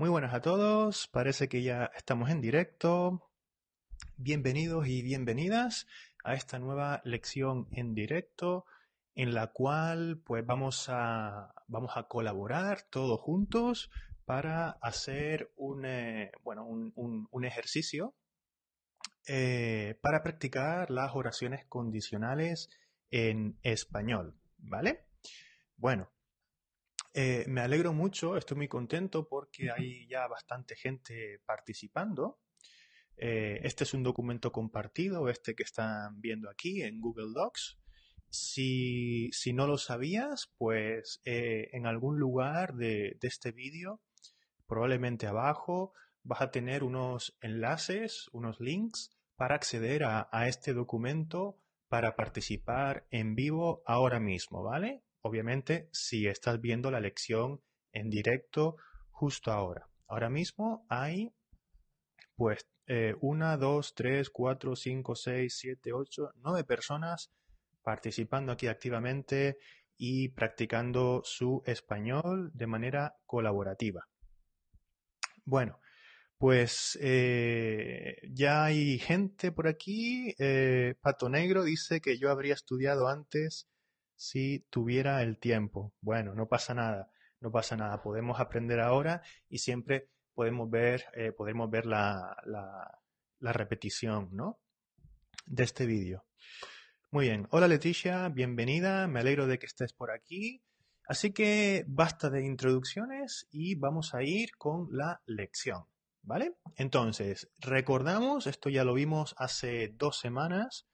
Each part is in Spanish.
Muy buenas a todos, parece que ya estamos en directo. Bienvenidos y bienvenidas a esta nueva lección en directo en la cual pues vamos a, vamos a colaborar todos juntos para hacer un, eh, bueno, un, un, ejercicio eh, para practicar las oraciones condicionales en español, ¿vale? Bueno, eh, me alegro mucho, estoy muy contento porque hay ya bastante gente participando. Eh, este es un documento compartido, este que están viendo aquí en Google Docs. Si, no lo sabías, pues eh, en algún lugar de, este vídeo, probablemente abajo, vas a tener unos enlaces, unos links para acceder a este documento para participar en vivo ahora mismo, ¿vale? Obviamente si estás viendo la lección en directo justo ahora. Ahora mismo hay pues eh, una, dos, tres, cuatro, cinco, seis, siete, ocho, nueve personas participando aquí activamente y practicando su español de manera colaborativa. Bueno, pues eh, ya hay gente por aquí. Eh, Pato Negro dice que yo habría estudiado antes si tuviera el tiempo. Bueno, no pasa nada, no pasa nada. Podemos aprender ahora y siempre podemos ver, eh, podemos ver la, la, repetición, ¿no? De este vídeo. Muy bien. Hola Leticia, bienvenida. Me alegro de que estés por aquí. Así que basta de introducciones y vamos a ir con la lección. ¿Vale? Entonces, recordamos, esto ya lo vimos hace dos semanas,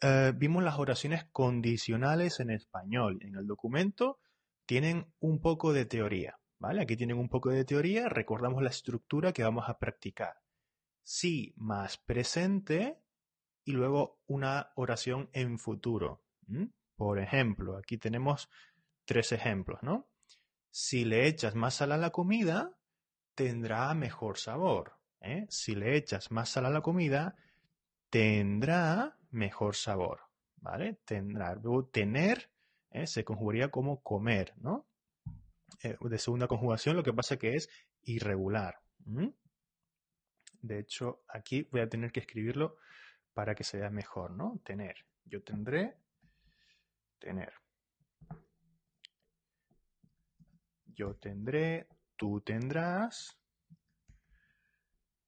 eh, vimos las oraciones condicionales en español. En el documento tienen un poco de teoría, ¿vale? Aquí tienen un poco de teoría, recordamos la estructura que vamos a practicar. Sí más presente y luego una oración en futuro. Por ejemplo, aquí tenemos tres ejemplos, ¿no? Si le echas más sal a la comida, tendrá mejor sabor. ¿eh? Si le echas más sal a la comida, tendrá mejor sabor, ¿vale? Tendrá, luego tener ¿eh? se conjugaría como comer, ¿no? Eh, de segunda conjugación lo que pasa que es irregular. De hecho, aquí voy a tener que escribirlo para que se vea mejor, ¿no? Tener. Yo tendré, tener. Yo tendré, tú tendrás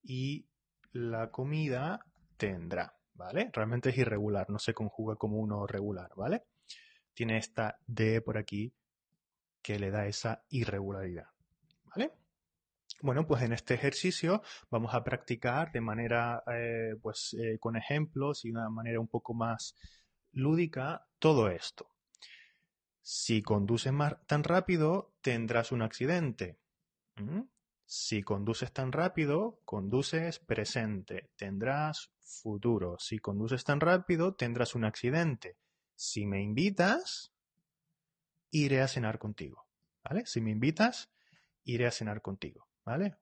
y la comida tendrá. ¿Vale? Realmente es irregular, no se conjuga como uno regular, ¿vale? Tiene esta D por aquí que le da esa irregularidad, ¿vale? Bueno, pues en este ejercicio vamos a practicar de manera, eh, pues eh, con ejemplos y de una manera un poco más lúdica todo esto. Si conduces más, tan rápido, tendrás un accidente. Si conduces tan rápido, conduces presente, tendrás futuro. Si conduces tan rápido, tendrás un accidente. Si me invitas, iré a cenar contigo. ¿Vale? Si me invitas, iré a cenar contigo. ¿Vale?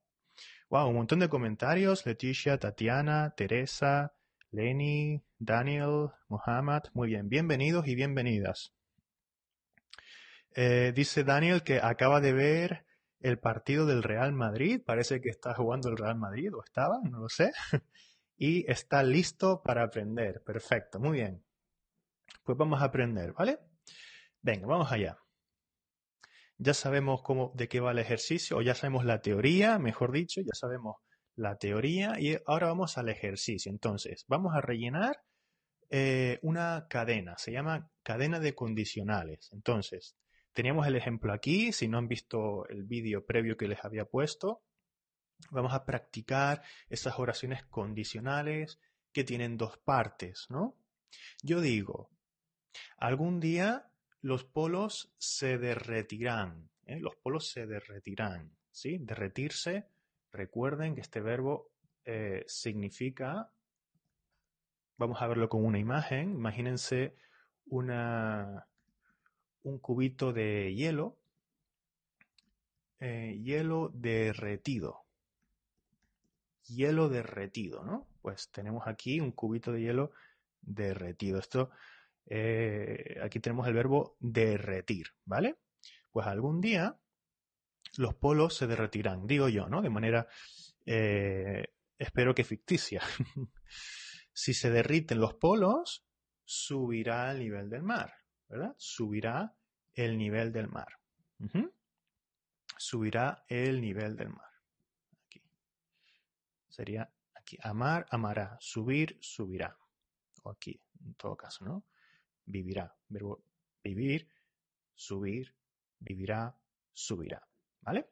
Wow, un montón de comentarios. Leticia, Tatiana, Teresa, Lenny, Daniel, Mohammad. Muy bien, bienvenidos y bienvenidas. Eh, dice Daniel que acaba de ver el partido del Real Madrid. Parece que está jugando el Real Madrid, o estaba, no lo sé. y está listo para aprender. Perfecto, muy bien. Pues vamos a aprender, ¿vale? Venga, vamos allá. Ya sabemos cómo, de qué va el ejercicio, o ya sabemos la teoría, mejor dicho, ya sabemos la teoría y ahora vamos al ejercicio. Entonces, vamos a rellenar eh, una cadena, se llama cadena de condicionales. Entonces, Teníamos el ejemplo aquí, si no han visto el vídeo previo que les había puesto, vamos a practicar esas oraciones condicionales que tienen dos partes, ¿no? Yo digo, algún día los polos se derretirán, ¿eh? los polos se derretirán, ¿sí? Derretirse, recuerden que este verbo eh, significa, vamos a verlo con una imagen, imagínense una, un cubito de hielo, eh, hielo derretido. Hielo derretido, ¿no? Pues tenemos aquí un cubito de hielo derretido. Esto, eh, aquí tenemos el verbo derretir, ¿vale? Pues algún día los polos se derretirán, digo yo, ¿no? De manera, eh, espero que ficticia. si se derriten los polos, subirá el nivel del mar, ¿verdad? Subirá el nivel del mar. Subirá el nivel del mar. Sería aquí. Amar, amará. Subir, subirá. O aquí, en todo caso, ¿no? Vivirá. Verbo vivir, subir, vivirá, subirá. ¿Vale?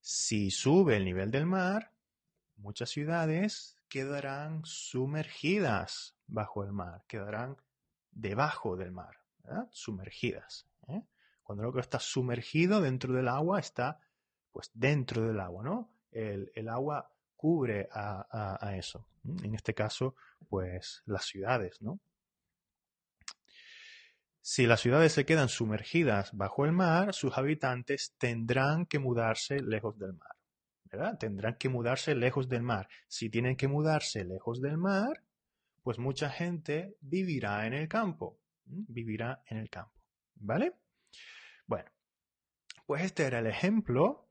Si sube el nivel del mar, muchas ciudades quedarán sumergidas bajo el mar, quedarán debajo del mar, ¿verdad? sumergidas. ¿eh? Cuando algo está sumergido dentro del agua, está pues dentro del agua, ¿no? El, agua cubre a, eso. En este caso, pues las ciudades, ¿no? Si las ciudades se quedan sumergidas bajo el mar, sus habitantes tendrán que mudarse lejos del mar. ¿verdad? Tendrán que mudarse lejos del mar. Si tienen que mudarse lejos del mar, pues mucha gente vivirá en el campo. Vivirá en el campo. ¿Vale? Bueno, pues este era el ejemplo.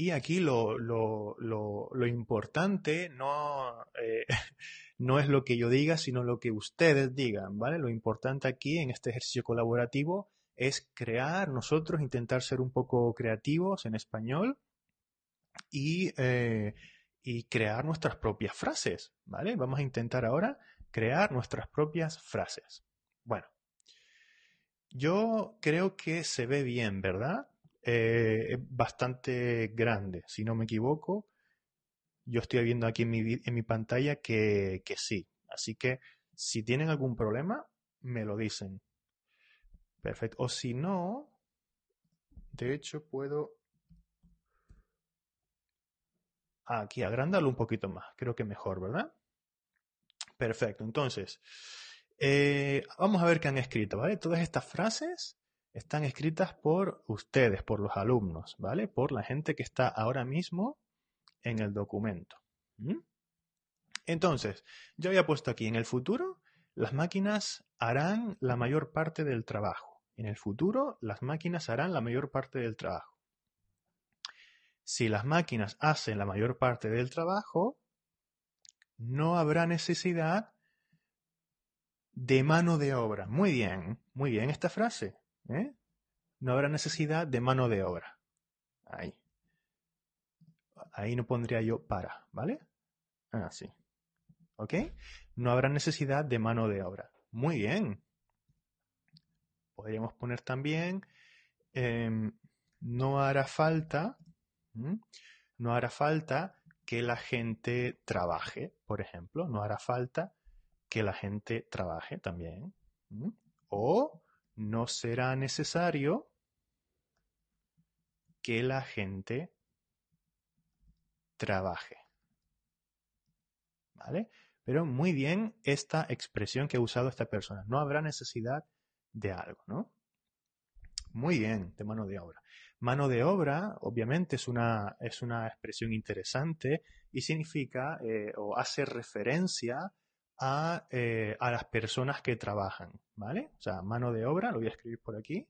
Y aquí lo, lo, lo, importante no, eh, no es lo que yo diga, sino lo que ustedes digan, ¿vale? Lo importante aquí en este ejercicio colaborativo es crear, nosotros intentar ser un poco creativos en español y, eh, y crear nuestras propias frases, ¿vale? Vamos a intentar ahora crear nuestras propias frases. Bueno, yo creo que se ve bien, ¿verdad? Eh, es bastante grande, si no me equivoco yo estoy viendo aquí en mi, en mi pantalla que, sí. Así que si tienen algún problema, me lo dicen. Perfecto. O si no, de hecho puedo aquí agrandarlo un poquito más. Creo que mejor, ¿verdad? Perfecto. Entonces, eh, vamos a ver qué han escrito, ¿vale? Todas estas frases están escritas por ustedes, por los alumnos, ¿vale? Por la gente que está ahora mismo en el documento. Entonces, yo había puesto aquí, en el futuro, las máquinas harán la mayor parte del trabajo. En el futuro, las máquinas harán la mayor parte del trabajo. Si las máquinas hacen la mayor parte del trabajo, no habrá necesidad de mano de obra. Muy bien, muy bien esta frase. ¿Eh? No habrá necesidad de mano de obra. Ahí. Ahí no pondría yo para, ¿vale? Así. Ah, ¿Ok? No habrá necesidad de mano de obra. Muy bien. Podríamos poner también, em, no hará falta, no hará falta que la gente trabaje, por ejemplo. No hará falta que la gente trabaje también. O no será necesario que la gente trabaje. ¿Vale? Pero muy bien esta expresión que ha usado esta persona. No habrá necesidad de algo, ¿no? Muy bien, de mano de obra. Mano de obra, obviamente, es una, es una expresión interesante y significa eh, o hace referencia a, eh, a las personas que trabajan, ¿vale? O sea, mano de obra, lo voy a escribir por aquí.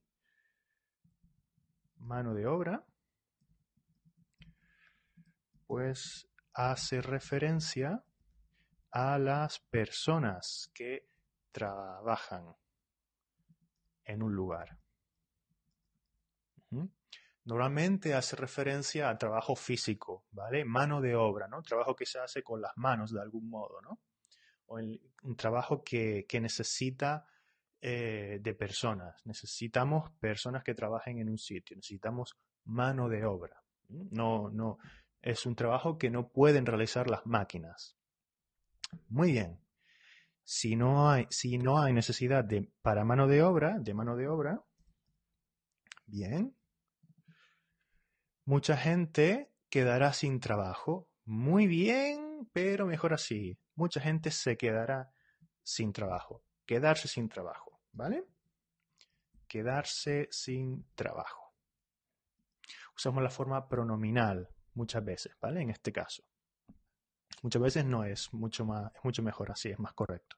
Mano de obra pues hace referencia a las personas que trabajan en un lugar. Normalmente hace referencia a trabajo físico, ¿vale? Mano de obra, ¿no? Trabajo que se hace con las manos de algún modo, ¿no? Un trabajo que, necesita eh, de personas. Necesitamos personas que trabajen en un sitio. Necesitamos mano de obra. No, no, es un trabajo que no pueden realizar las máquinas. Muy bien. Si no hay, si no hay necesidad de, para mano de obra, de mano de obra, bien. Mucha gente quedará sin trabajo. Muy bien, pero mejor así. Mucha gente se quedará sin trabajo. Quedarse sin trabajo, ¿vale? Quedarse sin trabajo. Usamos la forma pronominal muchas veces, ¿vale? En este caso. Muchas veces no es mucho más, es mucho mejor así, es más correcto.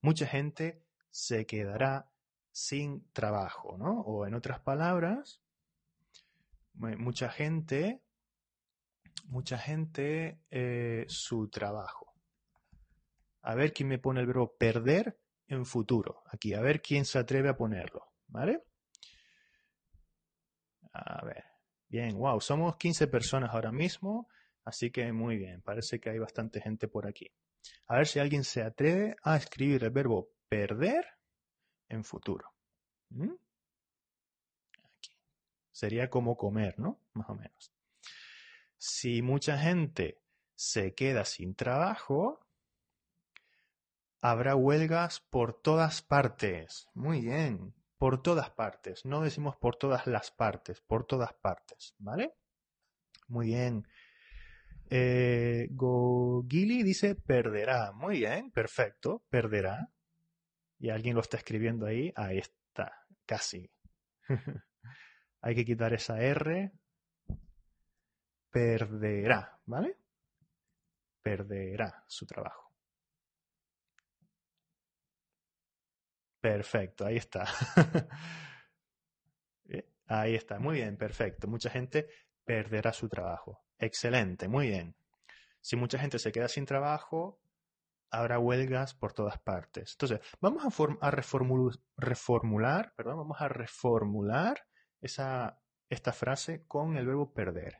Mucha gente se quedará sin trabajo, ¿no? O en otras palabras, mucha gente, mucha gente, eh, su trabajo. A ver quién me pone el verbo perder en futuro. Aquí, a ver quién se atreve a ponerlo. ¿Vale? A ver. Bien, wow, somos 15 personas ahora mismo, así que muy bien, parece que hay bastante gente por aquí. A ver si alguien se atreve a escribir el verbo perder en futuro. Aquí. Sería como comer, ¿no? Más o menos. Si mucha gente se queda sin trabajo, habrá huelgas por todas partes. Muy bien, por todas partes. No decimos por todas las partes, por todas partes, ¿vale? Muy bien. Eh, Gogili dice perderá. Muy bien, perfecto, perderá. Y alguien lo está escribiendo ahí. Ahí está, casi. Hay que quitar esa R. Perderá, ¿vale? Perderá su trabajo. Perfecto, ahí está. Eh, ahí está, muy bien, perfecto. Mucha gente perderá su trabajo. Excelente, muy bien. Si mucha gente se queda sin trabajo, habrá huelgas por todas partes. Entonces, vamos a, reformular, vamos a reformular esa, esta frase con el verbo perder.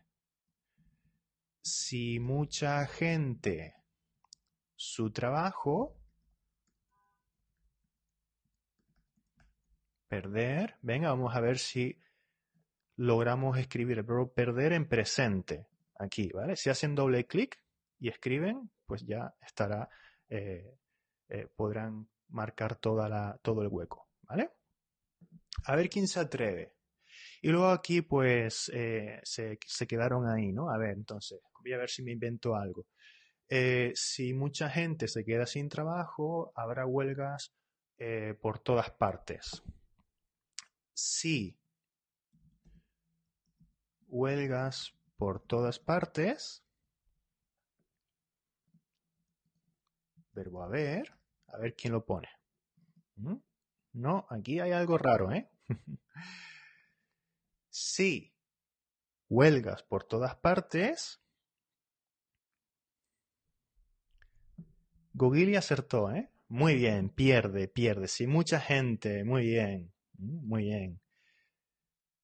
Si mucha gente su trabajo, perder. Venga, vamos a ver si logramos escribir el verbo perder en presente. Aquí, ¿vale? Si hacen doble clic y escriben, pues ya estará, eh, eh, podrán marcar toda la, todo el hueco, ¿vale? A ver quién se atreve. Y luego aquí, pues, eh, se, se, quedaron ahí, ¿no? A ver, entonces, voy a ver si me invento algo. si mucha gente se queda sin trabajo, habrá huelgas por todas partes sí. Huelgas por todas partes. Verbo haber. A ver quién lo pone. No, aquí hay algo raro, ¿eh? sí. Huelgas por todas partes. Gogili acertó, ¿eh? Muy bien, pierde, pierde. Sí, mucha gente, muy bien. Muy bien.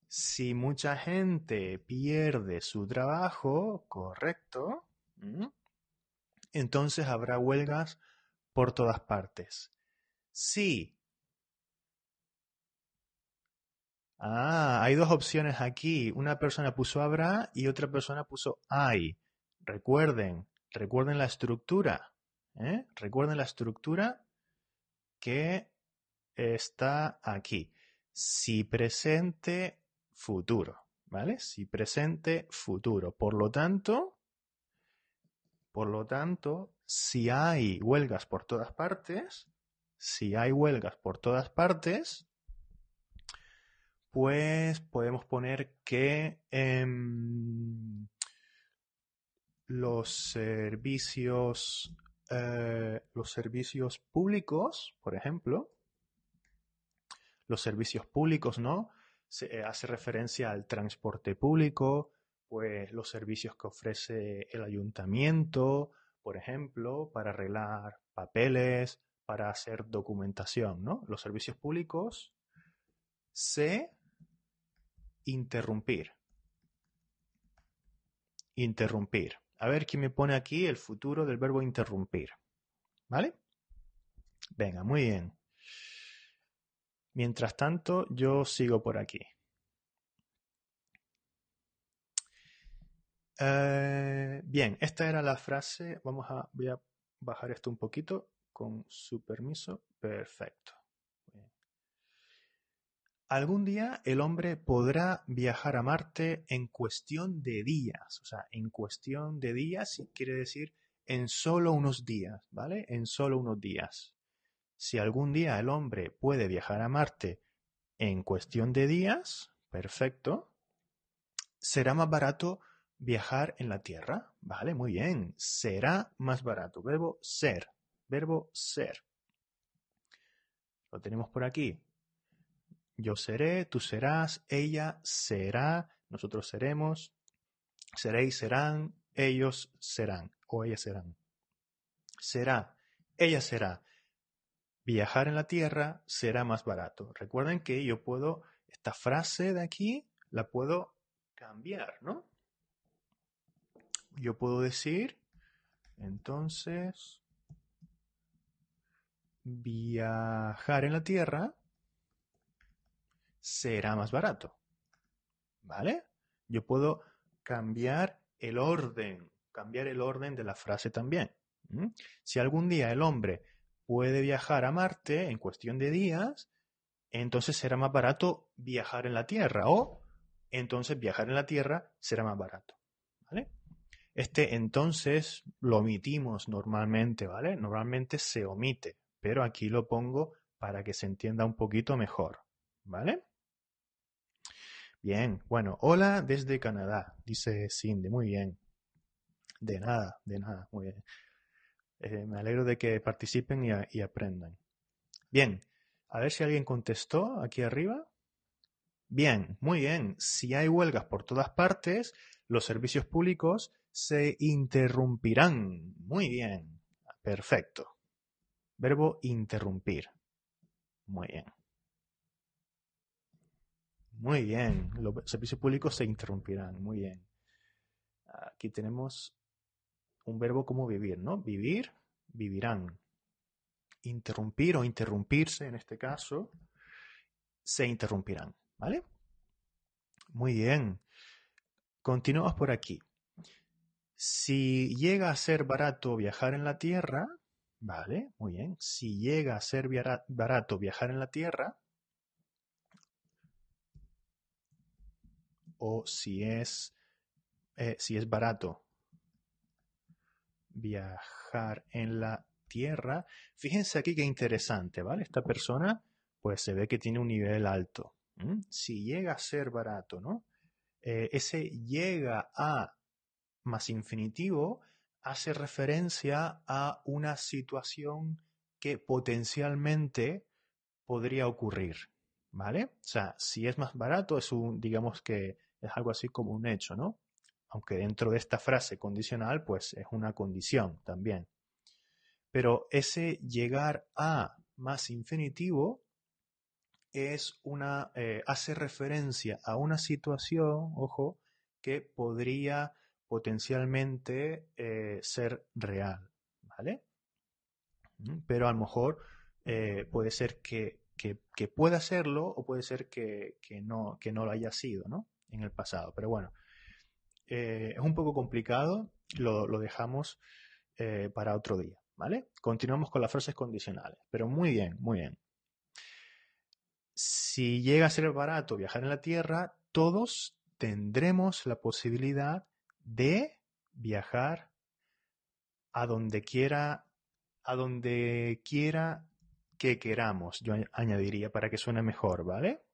Si mucha gente pierde su trabajo, correcto, entonces habrá huelgas por todas partes. Sí. Ah, hay dos opciones aquí. Una persona puso habrá y otra persona puso hay. Recuerden, recuerden la estructura. ¿eh? Recuerden la estructura que está aquí si presente futuro, ¿vale? Si presente futuro. Por lo tanto, por lo tanto, si hay huelgas por todas partes, si hay huelgas por todas partes, pues podemos poner que em, los servicios eh, los servicios públicos, por ejemplo, los servicios públicos, ¿no? Se hace referencia al transporte público, pues los servicios que ofrece el ayuntamiento, por ejemplo, para arreglar papeles, para hacer documentación, ¿no? Los servicios públicos se interrumpir. Interrumpir. A ver quién me pone aquí el futuro del verbo interrumpir. ¿Vale? Venga, muy bien. Mientras tanto, yo sigo por aquí. Eh, bien, esta era la frase. Vamos a, a bajar esto un poquito con su permiso. Perfecto. Algún día el hombre podrá viajar a Marte en cuestión de días. O sea, en cuestión de días quiere decir en solo unos días, ¿vale? En solo unos días. Si algún día el hombre puede viajar a Marte en cuestión de días, perfecto, será más barato viajar en la Tierra. Vale, muy bien. Será más barato. Verbo ser. Verbo ser. Lo tenemos por aquí. Yo seré, tú serás, ella será, nosotros seremos, seréis, serán, ellos serán o ellas serán. Será, ella será. Viajar en la tierra será más barato. Recuerden que yo puedo, esta frase de aquí, la puedo cambiar, ¿no? Yo puedo decir, entonces, viajar en la tierra será más barato. ¿Vale? Yo puedo cambiar el orden, cambiar el orden de la frase también. Si algún día el hombre puede viajar a Marte en cuestión de días, entonces será más barato viajar en la Tierra o entonces viajar en la Tierra será más barato. ¿Vale? Este entonces lo omitimos normalmente, ¿vale? Normalmente se omite, pero aquí lo pongo para que se entienda un poquito mejor, ¿vale? Bien, bueno, hola desde Canadá, dice Cindy, muy bien. De nada, de nada, muy bien. Eh, me alegro de que participen y, y aprendan. Bien, a ver si alguien contestó aquí arriba. Bien, muy bien. Si hay huelgas por todas partes, los servicios públicos se interrumpirán. Muy bien. Perfecto. Verbo interrumpir. Muy bien. Muy bien. Los servicios públicos se interrumpirán. Muy bien. Aquí tenemos un verbo como vivir, ¿no? Vivir, vivirán. Interrumpir o interrumpirse, en este caso, se interrumpirán, ¿vale? Muy bien. Continuamos por aquí. Si llega a ser barato viajar en la Tierra, ¿vale? Muy bien. Si llega a ser barato viajar en la Tierra, o si es, eh, si es barato viajar en la Tierra. Fíjense aquí qué interesante, ¿vale? Esta persona, pues se ve que tiene un nivel alto. Si llega a ser barato, ¿no? Eh, ese llega a más infinitivo hace referencia a una situación que potencialmente podría ocurrir, ¿vale? O sea, si es más barato, es un, digamos que es algo así como un hecho, ¿no? Aunque dentro de esta frase condicional, pues es una condición también. Pero ese llegar a más infinitivo es una, eh, hace referencia a una situación, ojo, que podría potencialmente eh, ser real, ¿vale? Mm, pero a lo mejor eh, puede ser que, pueda serlo o puede ser que, no, que no lo haya sido, ¿no? En el pasado. Pero bueno, eh, es un poco complicado, lo, dejamos para otro día, ¿vale? Continuamos con las frases condicionales, pero muy bien, muy bien. Si llega a ser barato viajar en la Tierra, todos tendremos la posibilidad de viajar a donde quiera, a donde quiera que queramos, yo añadiría para que suene mejor, ¿vale?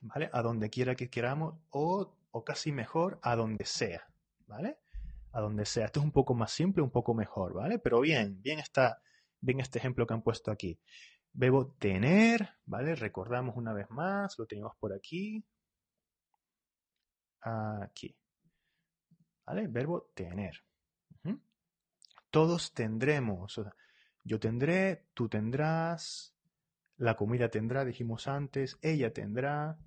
¿Vale? A donde quiera que queramos o, o casi mejor a donde sea, ¿vale? A donde sea. Esto es un poco más simple, un poco mejor, ¿vale? Pero bien, bien está, bien este ejemplo que han puesto aquí. Verbo tener, ¿vale? Recordamos una vez más, lo tenemos por aquí. Aquí. ¿Vale? Verbo tener. Todos tendremos. yo tendré, tú tendrás, la comida tendrá, dijimos antes, ella tendrá,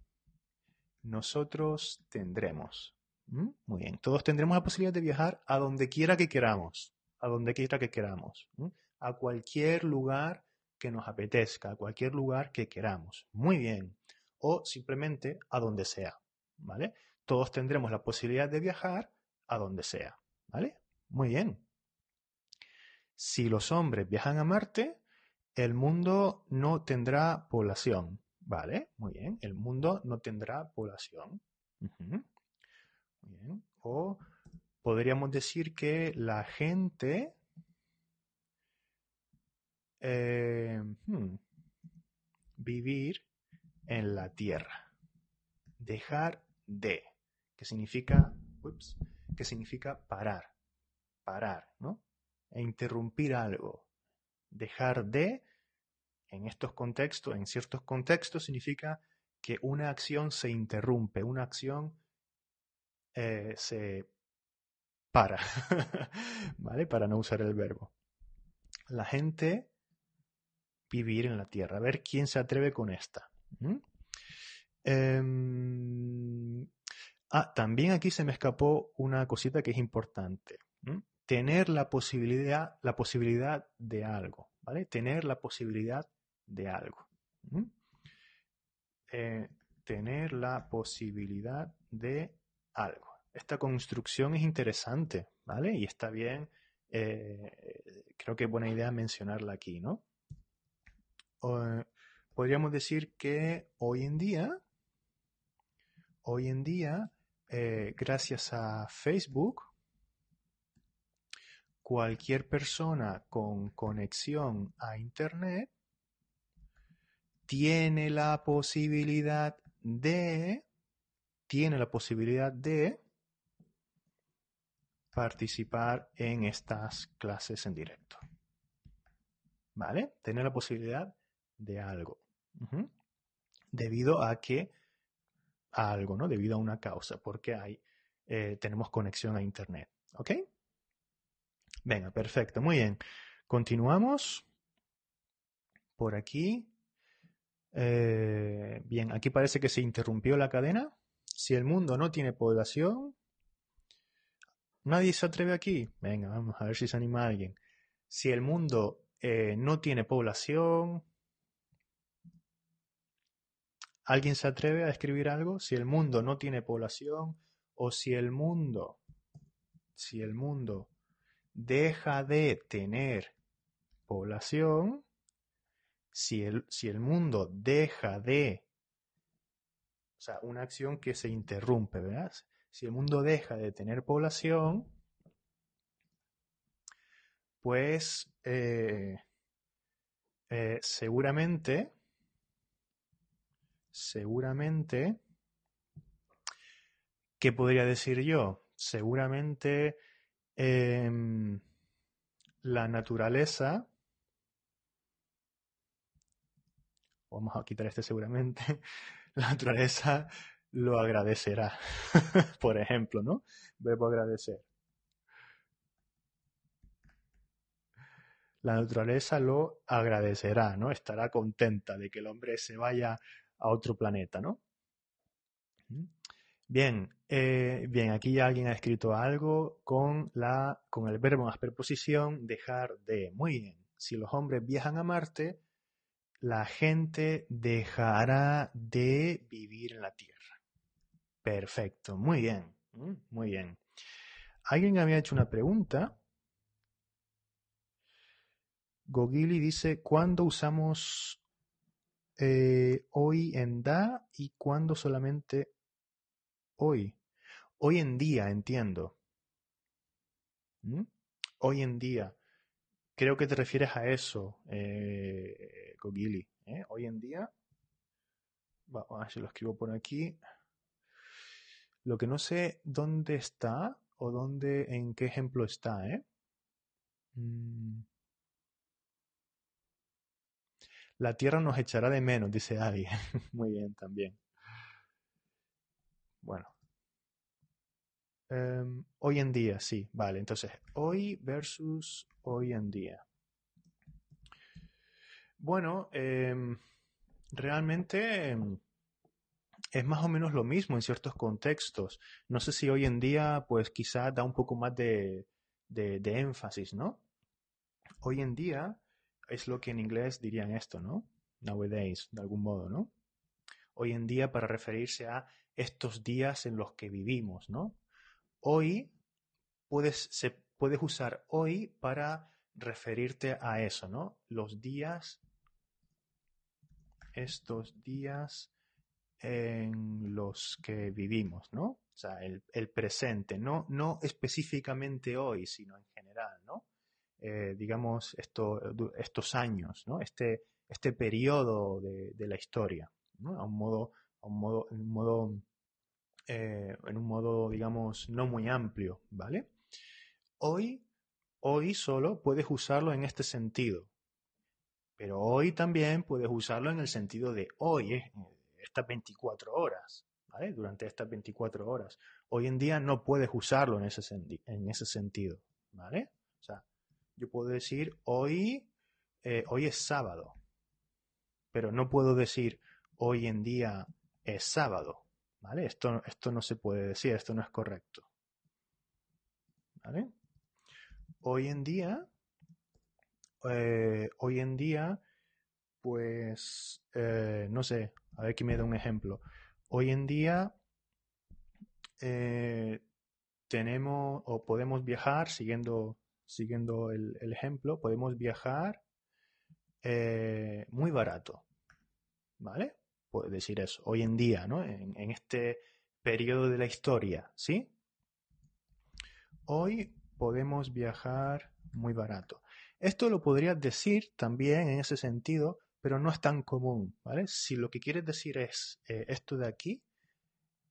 nosotros tendremos. Muy bien. Todos tendremos la posibilidad de viajar a donde quiera que queramos. A donde quiera que queramos. A cualquier lugar que nos apetezca, a cualquier lugar que queramos. Muy bien. O simplemente a donde sea. ¿Vale? Todos tendremos la posibilidad de viajar a donde sea. ¿Vale? Muy bien. Si los hombres viajan a Marte, el mundo no tendrá población. ¿Vale? Muy bien. El mundo no tendrá población. Muy bien. O podríamos decir que la gente eh, hmm, vivir en la tierra. Dejar de, que significa, ups, que significa parar, parar, ¿no? E interrumpir algo. Dejar de, en estos contextos, en ciertos contextos, significa que una acción se interrumpe, una acción eh, se para, ¿vale? Para no usar el verbo. La gente vivir en la tierra. A ver quién se atreve con esta. Em, ah, también aquí se me escapó una cosita que es importante. Tener la posibilidad, la posibilidad de algo, ¿vale? Tener la posibilidad de algo. Eh, tener la posibilidad de algo. Esta construcción es interesante, ¿vale? Y está bien, eh, creo que es buena idea mencionarla aquí, ¿no? podríamos decir que hoy en día, hoy en día, eh, gracias a Facebook, cualquier persona con conexión a Internet tiene la posibilidad de, tiene la posibilidad de participar en estas clases en directo. ¿Vale? Tener la posibilidad de algo. Debido a que, a algo, ¿no? Debido a una causa, porque hay, eh, tenemos conexión a Internet. ¿Ok? Venga, perfecto, muy bien. Continuamos por aquí. Eh, bien, aquí parece que se interrumpió la cadena. Si el mundo no tiene población, nadie se atreve aquí. Venga, vamos a ver si se anima alguien. Si el mundo eh, no tiene población, ¿Alguien se atreve a escribir algo? Si el mundo no tiene población o si el mundo, si el mundo deja de tener población, si el, si el mundo deja de, o sea, una acción que se interrumpe, ¿verdad? Si el mundo deja de tener población, pues eh, eh, seguramente seguramente, ¿qué podría decir yo? Seguramente em, la naturaleza, vamos a quitar este seguramente, la naturaleza lo agradecerá, por ejemplo, ¿no? Verbo agradecer. La naturaleza lo agradecerá, ¿no? Estará contenta de que el hombre se vaya a otro planeta, ¿no? Bien, eh, bien, aquí ya alguien ha escrito algo con, la, con el verbo más preposición dejar de. Muy bien, si los hombres viajan a Marte, la gente dejará de vivir en la Tierra. Perfecto, muy bien, muy bien. Alguien había hecho una pregunta. Gogili dice, ¿cuándo usamos eh, hoy en da y cuándo solamente hoy. Hoy en día, entiendo. ¿Mm? Hoy en día. Creo que te refieres a eso, eh. ¿eh? Hoy en día. Vamos a ver si lo escribo por aquí. Lo que no sé dónde está o dónde, en qué ejemplo está, ¿eh? Mm. La tierra nos echará de menos, dice alguien. Muy bien, también. Bueno. Em, hoy en día, sí, vale. Entonces, hoy versus hoy en día. Bueno, em, realmente em, es más o menos lo mismo en ciertos contextos. No sé si hoy en día, pues quizá da un poco más de, de énfasis, ¿no? Hoy en día es lo que en inglés dirían esto, ¿no? Nowadays, de algún modo, ¿no? Hoy en día para referirse a estos días en los que vivimos, ¿no? Hoy puedes, puedes usar hoy para referirte a eso, ¿no? Los días, estos días en los que vivimos, ¿no? O sea, el, presente, no, no específicamente hoy, sino en general, ¿no? Eh, digamos, estos años, ¿no? este, este periodo de, la historia, ¿no? a un modo, a un modo, un modo, eh, en un modo, digamos, no muy amplio, ¿vale? Hoy, hoy solo puedes usarlo en este sentido, pero hoy también puedes usarlo en el sentido de hoy, estas 24 horas, ¿vale? Durante estas 24 horas. Hoy en día no puedes usarlo en ese, en ese sentido, ¿vale? O sea, yo puedo decir hoy, eh, hoy es sábado, pero no puedo decir hoy en día es sábado, Esto, esto no se puede decir, esto no es correcto. ¿Vale? Hoy en día, eh, hoy en día, pues, eh, no sé, a ver que me da un ejemplo. Hoy en día eh, tenemos o podemos viajar, siguiendo, siguiendo el, ejemplo, podemos viajar muy barato. ¿Vale? Decir eso. Hoy en día, ¿no? En, en este periodo de la historia, ¿sí? Hoy podemos viajar muy barato. Esto lo podrías decir también en ese sentido, pero no es tan común, ¿vale? Si lo que quieres decir es eh, esto de aquí,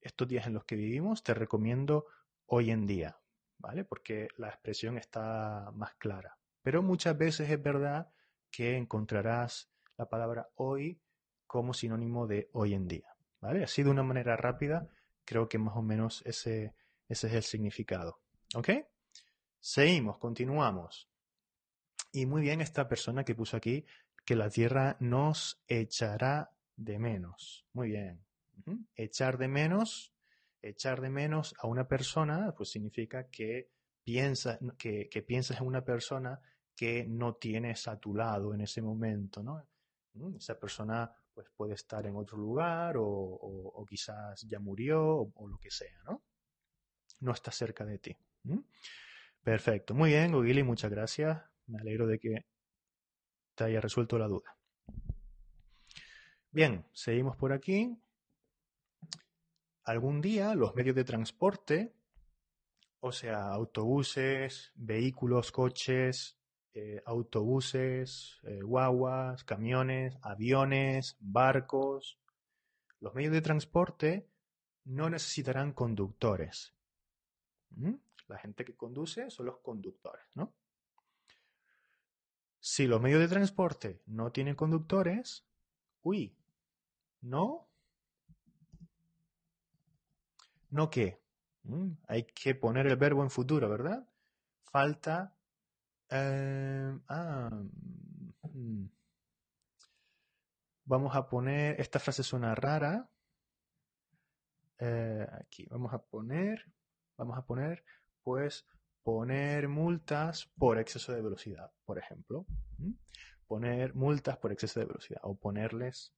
estos días en los que vivimos, te recomiendo hoy en día, ¿vale? Porque la expresión está más clara. Pero muchas veces es verdad que encontrarás la palabra hoy como sinónimo de hoy en día, ¿vale? Así de una manera rápida, creo que más o menos ese, ese es el significado, ¿ok? Seguimos, continuamos. Y muy bien esta persona que puso aquí que la tierra nos echará de menos. Muy bien. Echar de menos, echar de menos a una persona, pues significa que, piensa, que, piensas en una persona que no tienes a tu lado en ese momento, ¿no? Esa persona pues puede estar en otro lugar o, quizás ya murió o, lo que sea, ¿no? No está cerca de ti. Perfecto. Muy bien, Gogili, muchas gracias. Me alegro de que te haya resuelto la duda. Bien, seguimos por aquí. Algún día los medios de transporte, o sea, autobuses, vehículos, coches, eh, autobuses, eh, guaguas, camiones, aviones, barcos, los medios de transporte no necesitarán conductores. ¿Mm? La gente que conduce son los conductores, ¿no? Si los medios de transporte no tienen conductores, uy, ¿no? ¿No qué? ¿Mm? Hay que poner el verbo en futuro, ¿verdad? Falta... Eh, ah, mm. vamos a poner... Esta frase suena rara. Eh, aquí, vamos a poner... Vamos a poner pues poner multas por exceso de velocidad, por ejemplo. Poner multas por exceso de velocidad o ponerles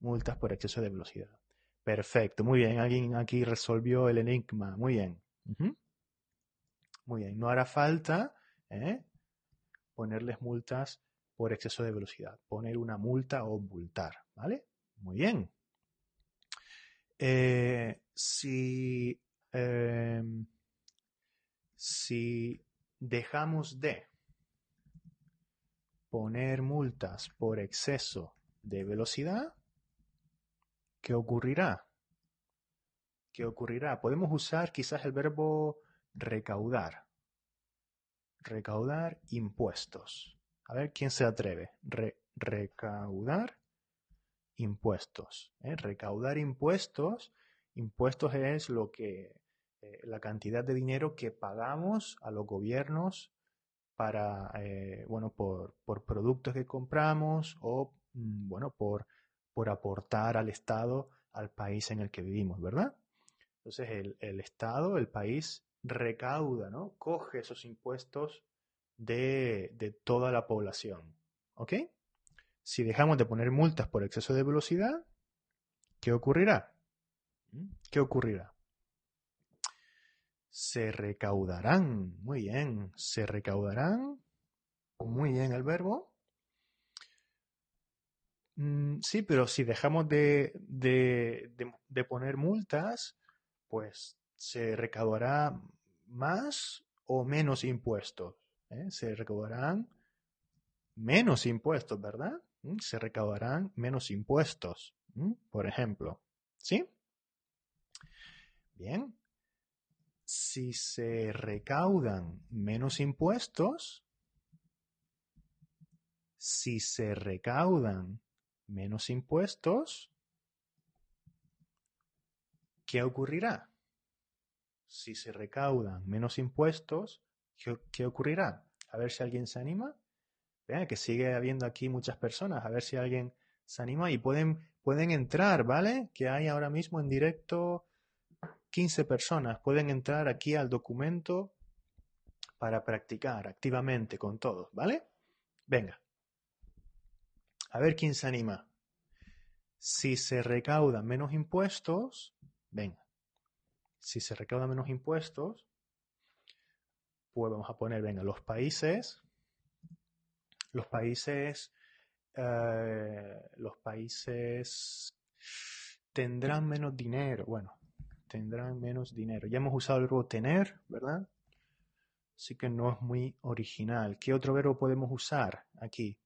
multas por exceso de velocidad. Perfecto, muy bien. Alguien aquí resolvió el enigma. Muy bien. Muy bien. No hará falta ¿eh? Ponerles multas por exceso de velocidad. Poner una multa o multar. ¿Vale? Muy bien. Eh, si. Em, si dejamos de poner multas por exceso de velocidad, ¿qué ocurrirá? ¿Qué ocurrirá? Podemos usar quizás el verbo recaudar. Recaudar impuestos. A ver quién se atreve. recaudar impuestos. ¿eh? Recaudar impuestos. Impuestos es lo que eh, la cantidad de dinero que pagamos a los gobiernos para, eh, bueno, por, productos que compramos o, mm, bueno, por, por aportar al Estado, al país en el que vivimos, ¿verdad? Entonces el, el Estado, el país, recauda, ¿no? Coge esos impuestos de, de toda la población, ¿ok? Si dejamos de poner multas por exceso de velocidad, ¿qué ocurrirá? ¿Mm? ¿Qué ocurrirá? se recaudarán. Muy bien, se recaudarán. Muy bien el verbo. Mm, sí, pero si dejamos de, de, poner multas, pues se recaudará más o menos impuestos. ¿eh? Se recaudarán menos impuestos, ¿verdad? ¿Mm? Se recaudarán menos impuestos, por ejemplo. ¿Sí? Bien, si se recaudan menos impuestos, si se recaudan menos impuestos, ¿qué ocurrirá? Si se recaudan menos impuestos, ¿qué, ocurrirá? A ver si alguien se anima. Vean que sigue habiendo aquí muchas personas. A ver si alguien se anima y pueden, pueden entrar, ¿vale? Que hay ahora mismo en directo 15 personas. Pueden entrar aquí al documento para practicar activamente con todos, ¿vale? Venga. A ver quién se anima. Si se recaudan menos impuestos, venga. Si se recaudan menos impuestos, pues vamos a poner, venga, los países, los países, eh, los países tendrán menos dinero. Bueno, tendrán menos dinero. Ya hemos usado el verbo tener, ¿verdad? Así que no es muy original. ¿Qué otro verbo podemos usar aquí?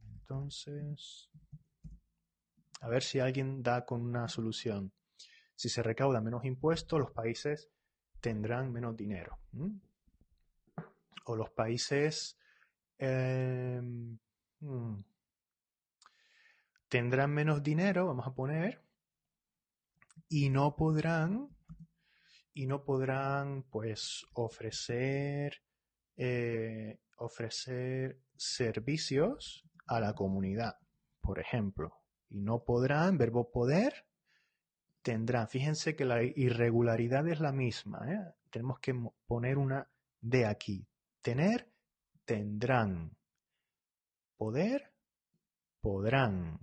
Entonces, a ver si alguien da con una solución. Si se recauda menos impuestos, los países tendrán menos dinero. O los países em, hmm, tendrán menos dinero, vamos a poner, y no podrán y no podrán pues ofrecer eh, ofrecer servicios a la comunidad, por ejemplo. Y no podrán, verbo poder, tendrán. Fíjense que la irregularidad es la misma. ¿eh? Tenemos que poner una de aquí. Tener, tendrán. Poder, podrán.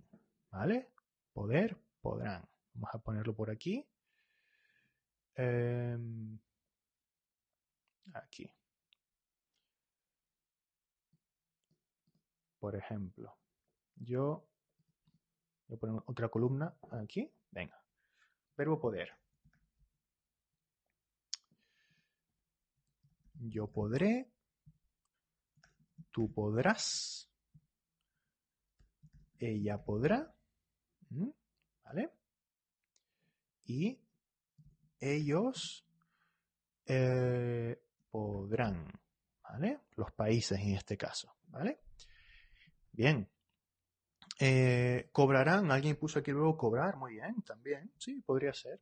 ¿Vale? Poder, podrán. Vamos a ponerlo por aquí. Em, aquí. Por ejemplo, yo voy a poner otra columna aquí. Venga. Verbo poder. Yo podré. Tú podrás. Ella podrá. ¿Vale? Y ellos eh, podrán, ¿vale? Los países en este caso, ¿vale? Bien. Eh, ¿Cobrarán? ¿Alguien puso aquí luego cobrar? Muy bien, también. Sí, podría ser.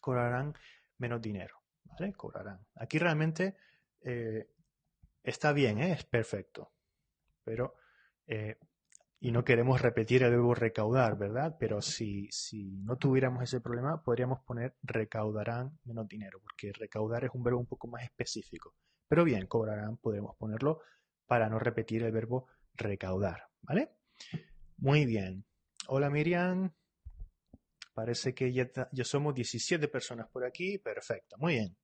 Cobrarán menos dinero, ¿vale? Cobrarán. Aquí realmente eh, está bien, es perfecto. Pero y no queremos repetir el verbo recaudar, ¿verdad? Pero si, si no tuviéramos ese problema, podríamos poner recaudarán menos dinero, porque recaudar es un verbo un poco más específico. Pero bien, cobrarán, podemos ponerlo para no repetir el verbo recaudar, ¿vale? Muy bien. Hola Miriam. Parece que ya, ya somos 17 personas por aquí. Perfecto, muy bien.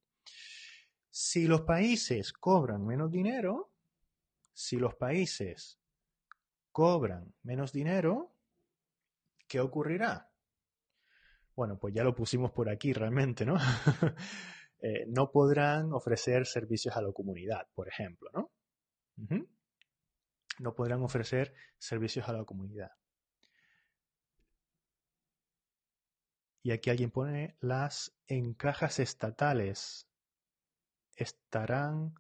Si los países cobran menos dinero, si los países cobran menos dinero, ¿qué ocurrirá? Bueno, pues ya lo pusimos por aquí realmente, ¿no? Eh, no podrán ofrecer servicios a la comunidad, por ejemplo, ¿no? No podrán ofrecer servicios a la comunidad. Y aquí alguien pone las encajas estatales estarán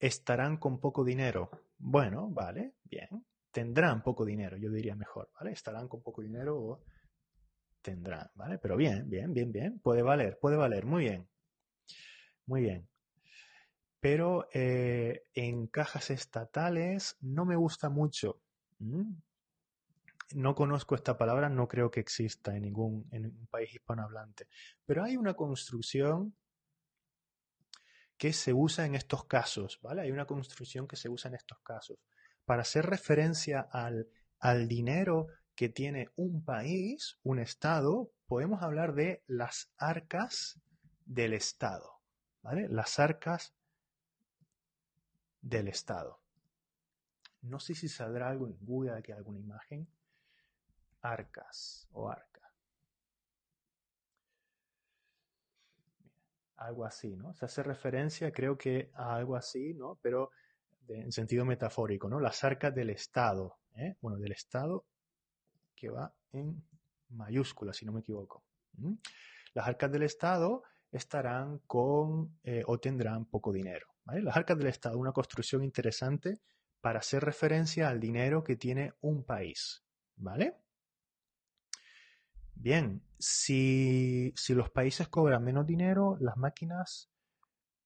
estarán con poco dinero. Bueno, vale, bien. Tendrán poco dinero, yo diría mejor, ¿vale? Estarán con poco dinero o tendrán, ¿vale? Pero bien, bien, bien, bien. Puede valer, puede valer. Muy bien. Muy bien. Pero eh, en cajas estatales no me gusta mucho. ¿Mm? No conozco esta palabra, no creo que exista en ningún en país hispanohablante. Pero hay una construcción que se usa en estos casos, ¿vale? Hay una construcción que se usa en estos casos. Para hacer referencia al, al dinero que tiene un país, un Estado, podemos hablar de las arcas del Estado, ¿vale? Las arcas del Estado. No sé si saldrá algo en Google aquí, alguna imagen. Arcas o arca. algo así, ¿no? Se hace referencia, creo que a algo así, ¿no? Pero en sentido metafórico, ¿no? Las arcas del Estado, ¿eh? Bueno, del Estado que va en mayúsculas, si no me equivoco. Las arcas del Estado estarán con eh, o tendrán poco dinero. Las arcas del Estado, una construcción interesante para hacer referencia al dinero que tiene un país. ¿Vale? Bien, si, si los países cobran menos dinero, las máquinas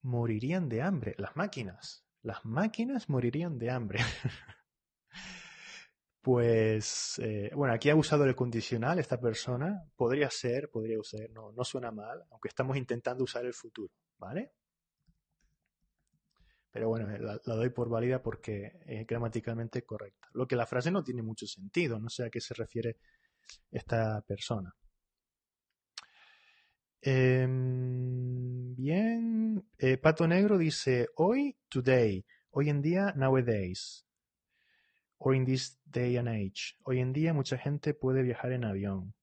morirían de hambre. Las máquinas, las máquinas morirían de hambre. pues, eh, bueno, aquí ha usado el condicional esta persona. Podría ser, podría usar, no, no suena mal, aunque estamos intentando usar el futuro, ¿vale? Pero bueno, la, la doy por válida porque es gramaticalmente correcta. Lo que la frase no tiene mucho sentido, no sé a qué se refiere esta persona. Em, bien, eh, Pato Negro dice hoy, today, hoy en día, nowadays, or in this day and age. Hoy en día mucha gente puede viajar en avión.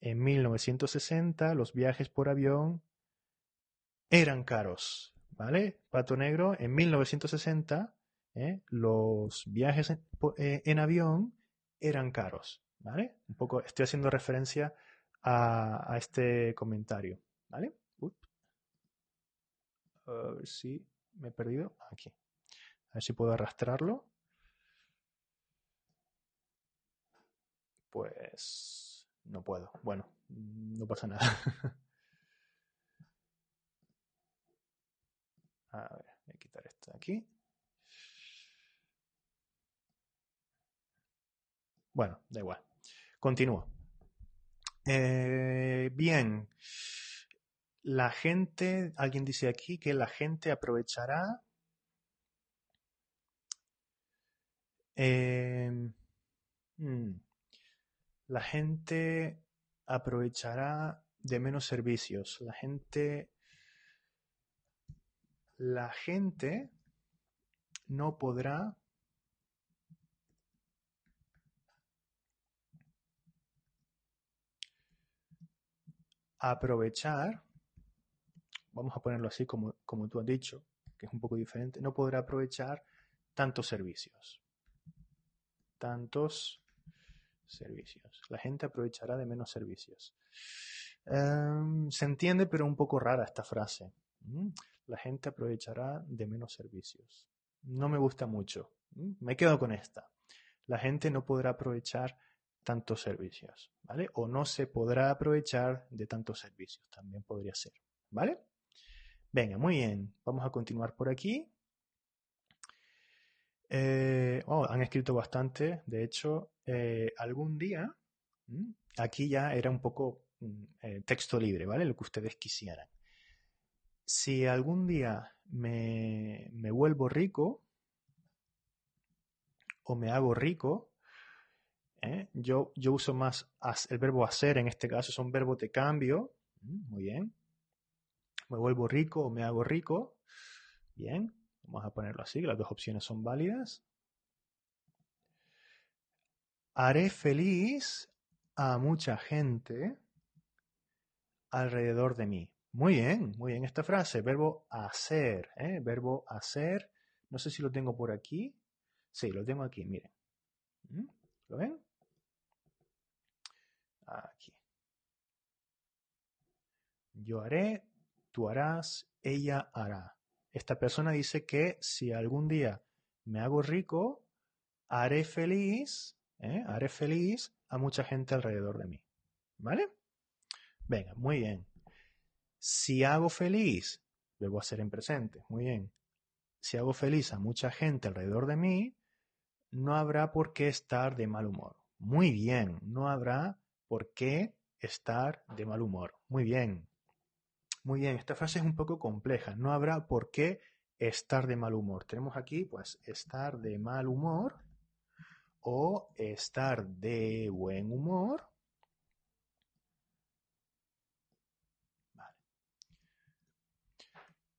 En 1960 los viajes por avión eran caros, ¿vale? Pato Negro, en 1960 ¿eh? los viajes en, eh, en avión eran caros. ¿vale? Un poco estoy haciendo referencia a, a este comentario, ¿vale? A ver si me he perdido. Aquí. A ver si puedo arrastrarlo. Pues no puedo. Bueno, no pasa nada. A ver, voy a quitar esto de aquí. Bueno, da igual. Continúo. Eh, bien. La gente, alguien dice aquí que la gente aprovechará. Eh, hmm, la gente aprovechará de menos servicios. La gente. La gente no podrá aprovechar, vamos a ponerlo así como, como tú has dicho, que es un poco diferente, no podrá aprovechar tantos servicios. Tantos servicios. La gente aprovechará de menos servicios. Um, se entiende, pero un poco rara esta frase. ¿Mm? La gente aprovechará de menos servicios. No me gusta mucho. ¿Mm? Me quedo con esta. La gente no podrá aprovechar tantos servicios, ¿vale? O no se podrá aprovechar de tantos servicios, también podría ser, ¿vale? Venga, muy bien, vamos a continuar por aquí. Eh, oh, han escrito bastante, de hecho, eh, algún día, aquí ya era un poco mm, eh, texto libre, ¿vale? Lo que ustedes quisieran. Si algún día me, me vuelvo rico o me hago rico, ¿eh? Yo, yo uso más el verbo hacer, en este caso son verbos de cambio. Muy bien. Me vuelvo rico o me hago rico. Bien, vamos a ponerlo así, las dos opciones son válidas. Haré feliz a mucha gente alrededor de mí. Muy bien, muy bien esta frase, verbo hacer, ¿eh? verbo hacer. No sé si lo tengo por aquí. Sí, lo tengo aquí, miren. ¿Mm? ¿Lo ven? Aquí. Yo haré, tú harás, ella hará. Esta persona dice que si algún día me hago rico, haré feliz, ¿eh? haré feliz a mucha gente alrededor de mí. ¿Vale? Venga, muy bien. Si hago feliz, a ser en presente, muy bien. Si hago feliz a mucha gente alrededor de mí, no habrá por qué estar de mal humor. Muy bien, no habrá ¿Por qué estar de mal humor? Muy bien. Muy bien, esta frase es un poco compleja. No habrá por qué estar de mal humor. Tenemos aquí, pues, estar de mal humor o estar de buen humor.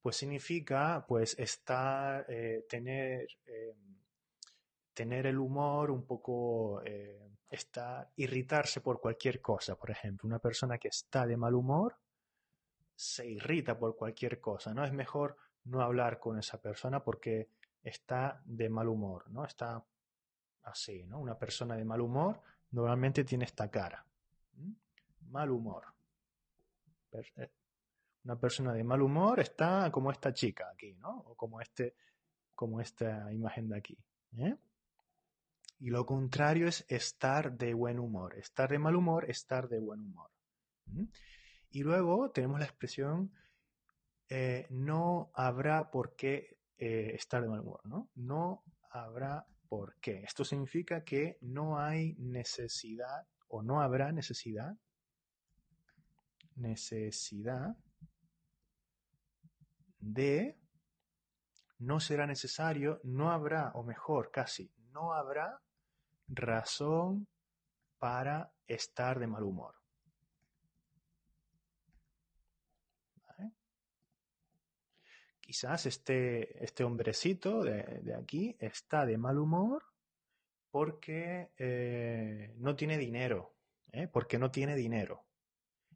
Pues significa, pues, estar, eh, tener, eh, tener el humor un poco eh, está irritarse por cualquier cosa. Por ejemplo, una persona que está de mal humor se irrita por cualquier cosa, ¿no? Es mejor no hablar con esa persona porque está de mal humor, ¿no? Está así, ¿no? Una persona de mal humor normalmente tiene esta cara. Mal humor. Una persona de mal humor está como esta chica aquí, ¿no? O como este, como esta imagen de aquí. ¿eh? Y lo contrario es estar de buen humor. Estar de mal humor, estar de buen humor. Y luego tenemos la expresión eh, no habrá por qué eh, estar de mal humor, ¿no? No habrá por qué. Esto significa que no hay necesidad o no habrá necesidad necesidad de no será necesario, no habrá, o mejor, casi, no habrá razón para estar de mal humor. Quizás este, este hombrecito de, aquí está de mal humor porque eh, no tiene dinero, ¿eh? porque no tiene dinero.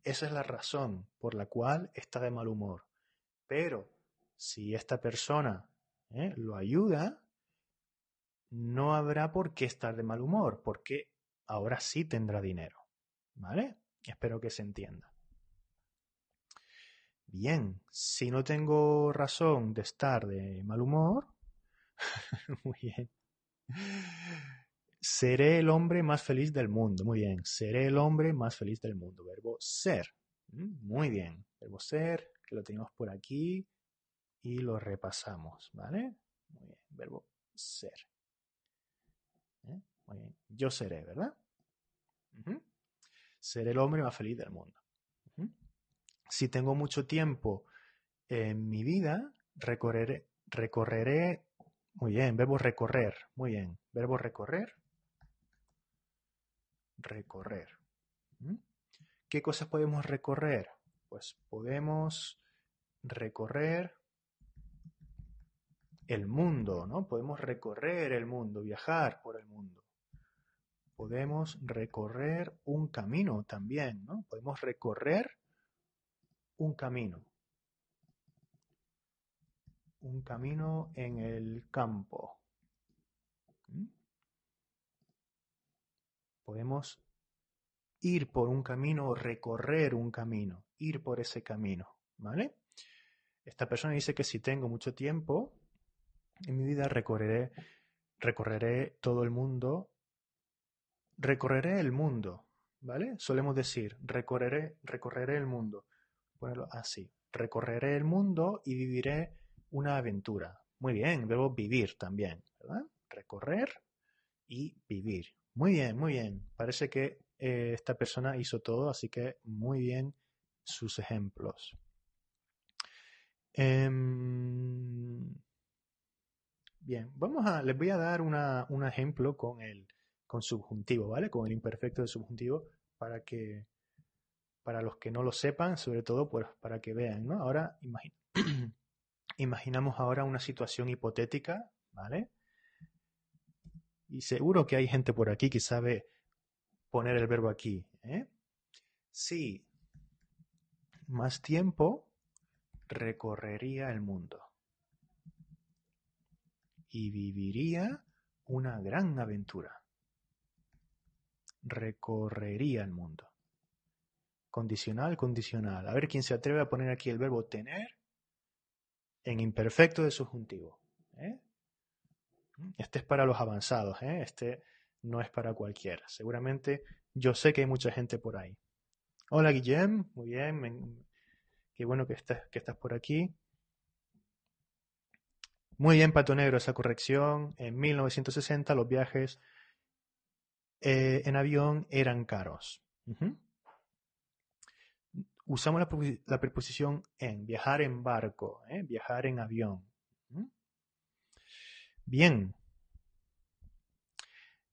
Esa es la razón por la cual está de mal humor. Pero si esta persona ¿eh? lo ayuda, no habrá por qué estar de mal humor, porque ahora sí tendrá dinero. ¿Vale? Espero que se entienda. Bien, si no tengo razón de estar de mal humor, muy bien. Seré el hombre más feliz del mundo. Muy bien, seré el hombre más feliz del mundo. Verbo ser. Muy bien. Verbo ser, que lo tenemos por aquí y lo repasamos, ¿vale? Muy bien, verbo ser. ¿Eh? Muy bien, yo seré, ¿verdad? Seré el hombre más feliz del mundo. Si tengo mucho tiempo en mi vida, recorreré, recorreré, muy bien, verbo recorrer, muy bien, verbo recorrer, recorrer. ¿Qué cosas podemos recorrer? Pues podemos recorrer el mundo, ¿no? Podemos recorrer el mundo, viajar por el mundo. Podemos recorrer un camino también, ¿no? Podemos recorrer un camino. Un camino en el campo. ¿Mm? Podemos ir por un camino o recorrer un camino, ir por ese camino, ¿vale? Esta persona dice que si tengo mucho tiempo, en mi vida recorreré, recorreré todo el mundo, recorreré el mundo, ¿vale? Solemos decir, recorreré, recorreré el mundo. Ponerlo así, recorreré el mundo y viviré una aventura. Muy bien, debo vivir también, ¿verdad? Recorrer y vivir. Muy bien, muy bien. Parece que eh, esta persona hizo todo, así que muy bien sus ejemplos. Em, Bien, vamos a, les voy a dar un ejemplo con el con subjuntivo, ¿vale? Con el imperfecto de subjuntivo para que para los que no lo sepan, sobre todo pues para que vean, ¿no? Ahora imaginamos ahora una situación hipotética, ¿vale? Y seguro que hay gente por aquí que sabe poner el verbo aquí, ¿eh? Sí, más tiempo recorrería el mundo y viviría una gran aventura. Recorrería el mundo. Condicional, condicional. A ver quién se atreve a poner aquí el verbo tener en imperfecto de subjuntivo. ¿eh? Este es para los avanzados, ¿eh? este no es para cualquiera. Seguramente yo sé que hay mucha gente por ahí. Hola Guillem, muy bien, qué bueno que estás, que estás por aquí. Muy bien, Pato Negro, esa corrección. En 1960 los viajes eh, en avión eran caros. Usamos la, preposición en, viajar en barco, ¿eh? viajar en avión. Bien.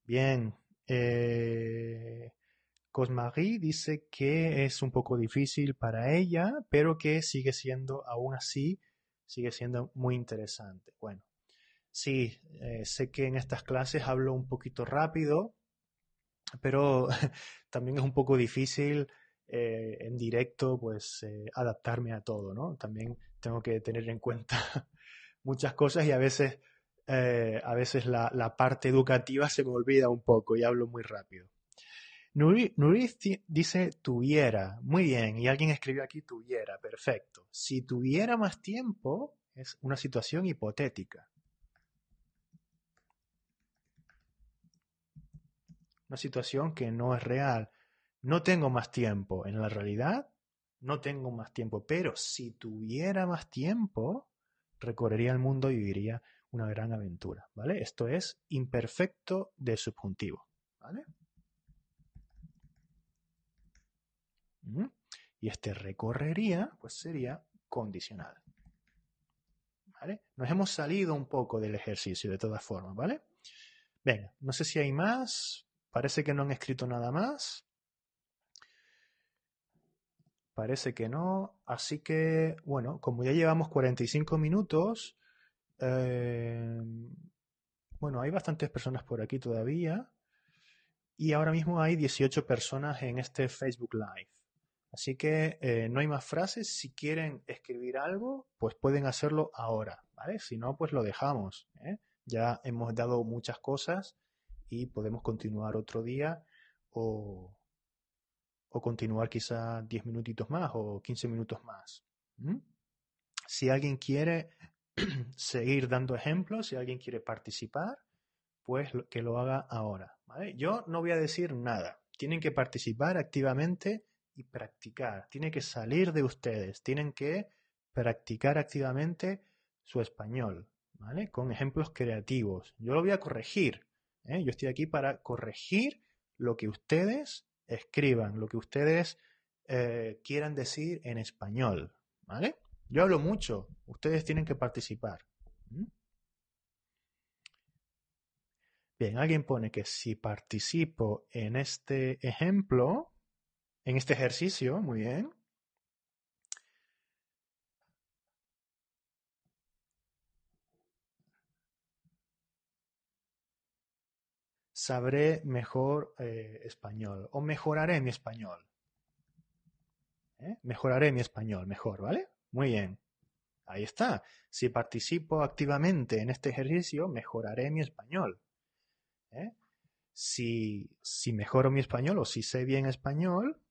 Bien. Eh, Cosmarie dice que es un poco difícil para ella, pero que sigue siendo aún así sigue siendo muy interesante. Bueno, sí, eh, sé que en estas clases hablo un poquito rápido, pero también es un poco difícil eh, en directo pues eh, adaptarme a todo, ¿no? También tengo que tener en cuenta muchas cosas y a veces, a veces la, la parte educativa se me olvida un poco y hablo muy rápido. Nuris dice tuviera. Muy bien. Y alguien escribió aquí tuviera. Perfecto. Si tuviera más tiempo, es una situación hipotética. una situación que no es real. No tengo más tiempo. En la realidad, no tengo más tiempo. Pero si tuviera más tiempo, recorrería el mundo y viviría una gran aventura. ¿Vale? Esto es imperfecto de subjuntivo. ¿Vale? ¿Mm? Y este recorrería, pues sería condicional. ¿Vale? Nos hemos salido un poco del ejercicio de todas formas, ¿vale? Venga, no sé si hay más. Parece que no han escrito nada más. Parece que no. Así que, bueno, como ya llevamos 45 minutos, eh, bueno, hay bastantes personas por aquí todavía. Y ahora mismo hay 18 personas en este Facebook Live. Así que eh, no hay más frases. Si quieren escribir algo, pues pueden hacerlo ahora, ¿vale? Si no, pues lo dejamos. ¿eh? Ya hemos dado muchas cosas y podemos continuar otro día o, o continuar quizá 10 minutitos más o 15 minutos más. Si alguien quiere seguir dando ejemplos, si alguien quiere participar, pues que lo haga ahora. ¿vale? Yo no voy a decir nada. Tienen que participar activamente y practicar. Tiene que salir de ustedes. Tienen que practicar activamente su español, ¿vale? Con ejemplos creativos. Yo lo voy a corregir. ¿eh? Yo estoy aquí para corregir lo que ustedes escriban, lo que ustedes eh, quieran decir en español, ¿vale? Yo hablo mucho. Ustedes tienen que participar. Bien, alguien pone que si participo en este ejemplo, en este ejercicio, muy bien. Sabré mejor eh, español o mejoraré mi español. ¿Eh? Mejoraré mi español, mejor, ¿vale? Muy bien. Ahí está. Si participo activamente en este ejercicio, mejoraré mi español. ¿Eh? Si, si mejoro mi español o si sé bien español,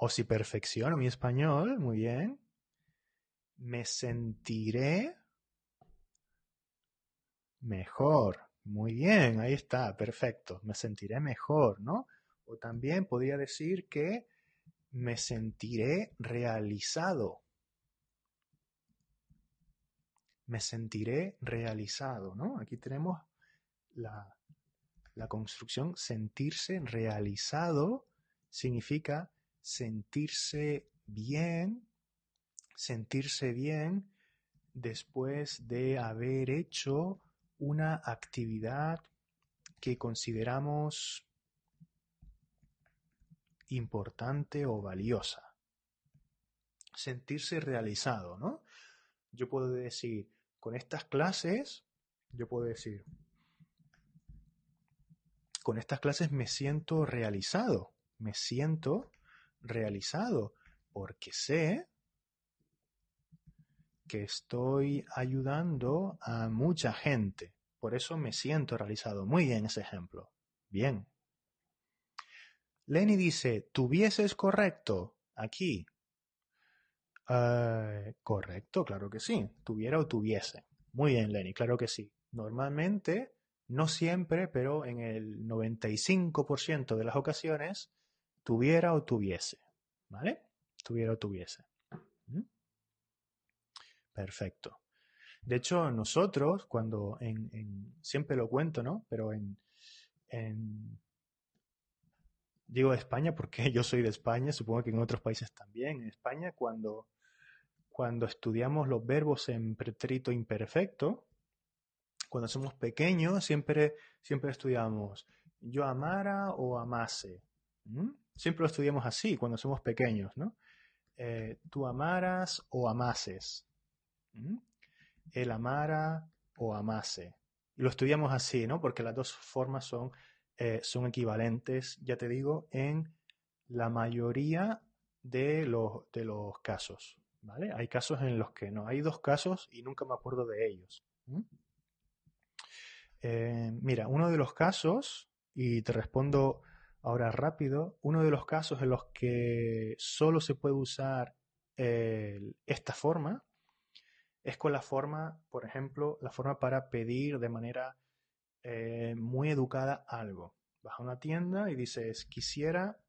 O si perfecciono mi español, muy bien, me sentiré mejor. Muy bien, ahí está, perfecto. Me sentiré mejor, ¿no? O también podría decir que me sentiré realizado. Me sentiré realizado, ¿no? Aquí tenemos la, la construcción sentirse realizado significa sentirse bien, sentirse bien después de haber hecho una actividad que consideramos importante o valiosa. Sentirse realizado, ¿no? Yo puedo decir, con estas clases, yo puedo decir, con estas clases me siento realizado, me siento realizado, porque sé que estoy ayudando a mucha gente. Por eso me siento realizado. Muy bien ese ejemplo. Bien. Lenny dice, ¿tuvieses correcto aquí? Eh, correcto, claro que sí. Tuviera o tuviese. Muy bien, Lenny, claro que sí. Normalmente, no siempre, pero en el 95% de las ocasiones, tuviera o tuviese. ¿Vale? Tuviera o tuviese. ¿Mm? Perfecto. De hecho, nosotros, cuando en, siempre lo cuento, ¿no? Pero en, digo España porque yo soy de España, supongo que en otros países también. En España, cuando, cuando estudiamos los verbos en pretérito imperfecto, cuando somos pequeños, siempre, siempre estudiamos yo amara o amase. Siempre lo estudiamos así cuando somos pequeños, ¿no? Eh, tú amaras o amases. ¿Mm? El amara o amase. Y lo estudiamos así, ¿no? Porque las dos formas son, eh, son equivalentes, ya te digo, en la mayoría de los, de los casos. ¿Vale? Hay casos en los que no. Hay dos casos y nunca me acuerdo de ellos. ¿Mm? Eh, mira, uno de los casos, y te respondo Ahora, rápido, uno de los casos en los que solo se puede usar esta forma es con la forma, por ejemplo, la forma para pedir de manera eh, muy educada algo. Vas a una tienda y dices, quisiera...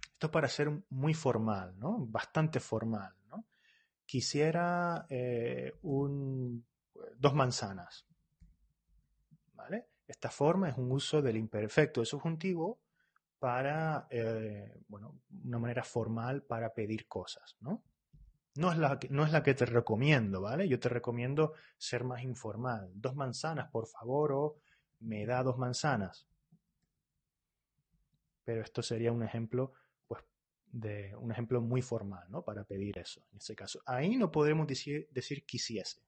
Esto es para ser muy formal, ¿no? Bastante formal, ¿no? Quisiera eh, un, dos manzanas. Esta forma es un uso del imperfecto de subjuntivo para, eh, bueno, una manera formal para pedir cosas, ¿no? No es, la que, no es la que te recomiendo, ¿vale? Yo te recomiendo ser más informal. Dos manzanas, por favor, o me da dos manzanas. Pero esto sería un ejemplo, pues, de un ejemplo muy formal, ¿no? Para pedir eso, en este caso. Ahí no podremos decir, decir quisiese.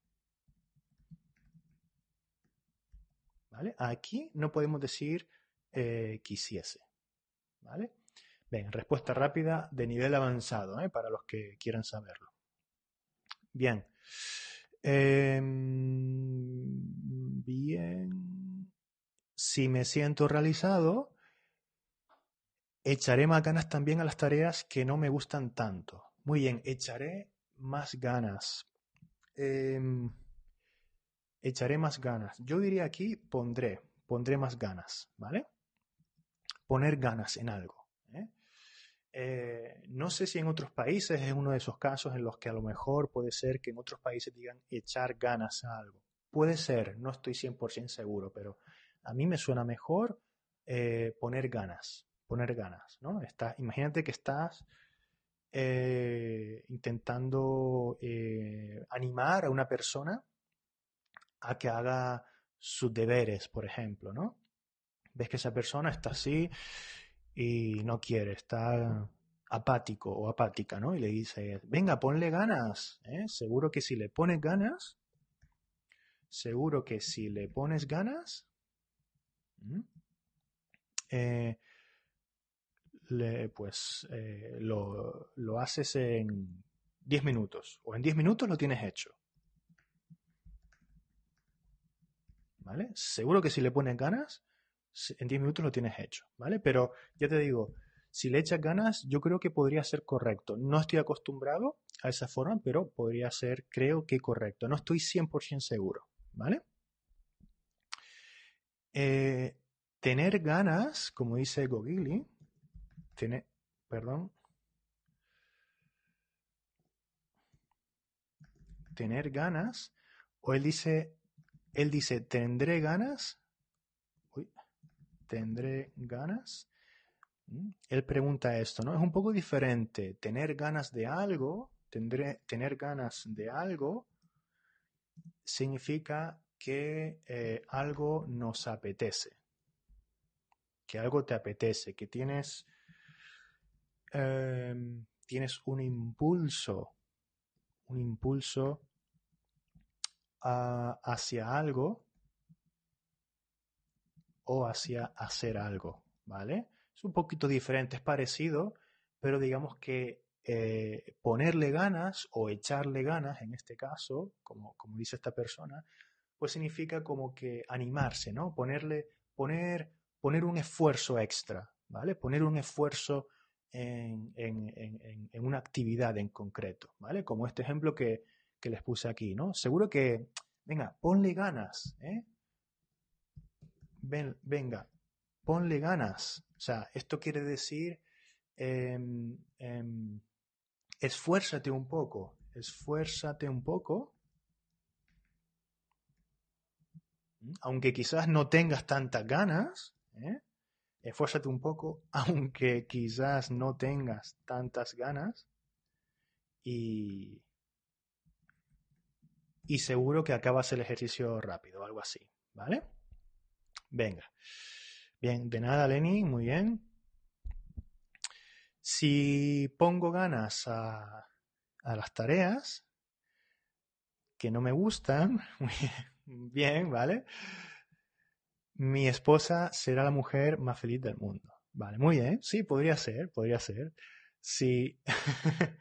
Aquí no podemos decir eh, quisiese. ¿Vale? Bien, respuesta rápida de nivel avanzado, ¿eh? para los que quieran saberlo. Bien. Em, bien. Si me siento realizado, echaré más ganas también a las tareas que no me gustan tanto. Muy bien, echaré más ganas. Em, echaré más ganas. Yo diría aquí pondré, pondré más ganas, ¿vale? Poner ganas en algo. ¿eh? Eh, no sé si en otros países es uno de esos casos en los que a lo mejor puede ser que en otros países digan echar ganas a algo. Puede ser, no estoy 100% seguro, pero a mí me suena mejor eh, poner ganas, poner ganas, ¿no? Está, imagínate que estás intentando animar a una persona a que haga sus deberes, por ejemplo, ¿no? Ves que esa persona está así y no quiere, está apático o apática, ¿no? Y le dice, venga, ponle ganas, ¿eh? Seguro que si le pones ganas, seguro que si le pones ganas, eh, pues eh, lo, lo, haces en 10 minutos o en 10 minutos lo tienes hecho. ¿Vale? Seguro que si le pones ganas, en 10 minutos lo tienes hecho, ¿vale? Pero ya te digo, si le echas ganas, yo creo que podría ser correcto. No estoy acostumbrado a esa forma, pero podría ser, creo que correcto. No estoy 100% seguro, ¿vale? Eh, tener ganas, como dice Gogili, tener, perdón, tener ganas, o él dice, él dice, tendré ganas, ¿tendré ganas? ¿Mm? Él pregunta esto, ¿no? Es un poco diferente. Tener ganas de algo, tener ganas de algo, significa que eh, algo nos apetece. Que algo te apetece, que tienes, em, tienes un impulso, un impulso hacia algo o hacia hacer algo, ¿vale? Es un poquito diferente, es parecido, pero digamos que eh, ponerle ganas o echarle ganas, en este caso, como, como dice esta persona, pues significa como que animarse, ¿no? Ponerle, poner, poner un esfuerzo extra, ¿vale? Poner un esfuerzo en, en, en, una actividad en concreto, ¿vale? Como este ejemplo que, que les puse aquí, ¿no? Seguro que, venga, ponle ganas, ¿eh? venga, ponle ganas. O sea, esto quiere decir, em, em, esfuérzate un poco, esfuérzate un poco. Aunque quizás no tengas tantas ganas, ¿eh? esfuérzate un poco, aunque quizás no tengas tantas ganas. Y, y seguro que acabas el ejercicio rápido, algo así, ¿vale? Venga. Bien, de nada, Lenny, muy bien. Si pongo ganas a, las tareas que no me gustan, bien, ¿vale? Mi esposa será la mujer más feliz del mundo. Vale, muy bien. Sí, podría ser, podría ser. Si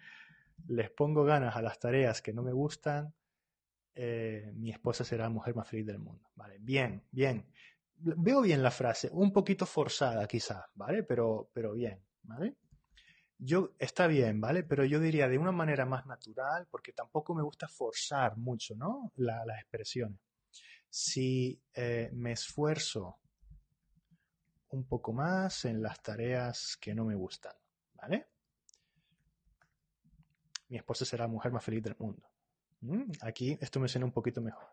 les pongo ganas a las tareas que no me gustan, eh, mi esposa será la mujer más feliz del mundo. Vale, bien, bien veo bien la frase, un poquito forzada quizás, ¿vale? Pero, pero bien, ¿vale? Yo, está bien, ¿vale? Pero yo diría de una manera más natural, porque tampoco me gusta forzar mucho, ¿no? las expresiones. Si eh, me esfuerzo un poco más en las tareas que no me gustan, ¿vale? Mi esposa será la mujer más feliz del mundo. ¿Mm? Aquí esto me suena un poquito mejor.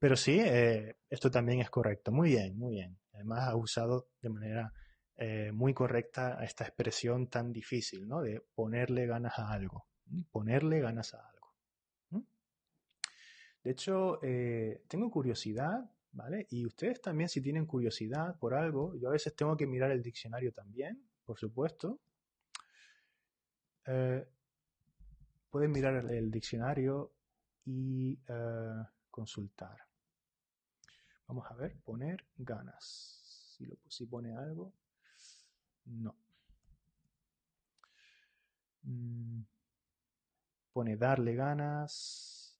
Pero sí, eh, esto también es correcto. Muy bien, muy bien. Además, ha usado de manera eh, muy correcta esta expresión tan difícil, ¿no? De ponerle ganas a algo. Ponerle ganas a algo. De hecho, eh, tengo curiosidad, ¿vale? Y ustedes también, si tienen curiosidad por algo, yo a veces tengo que mirar el diccionario también, por supuesto. pueden mirar el, diccionario y consultar. Vamos a ver, poner ganas. Si, lo, si pone algo, no. Mm, pone darle ganas.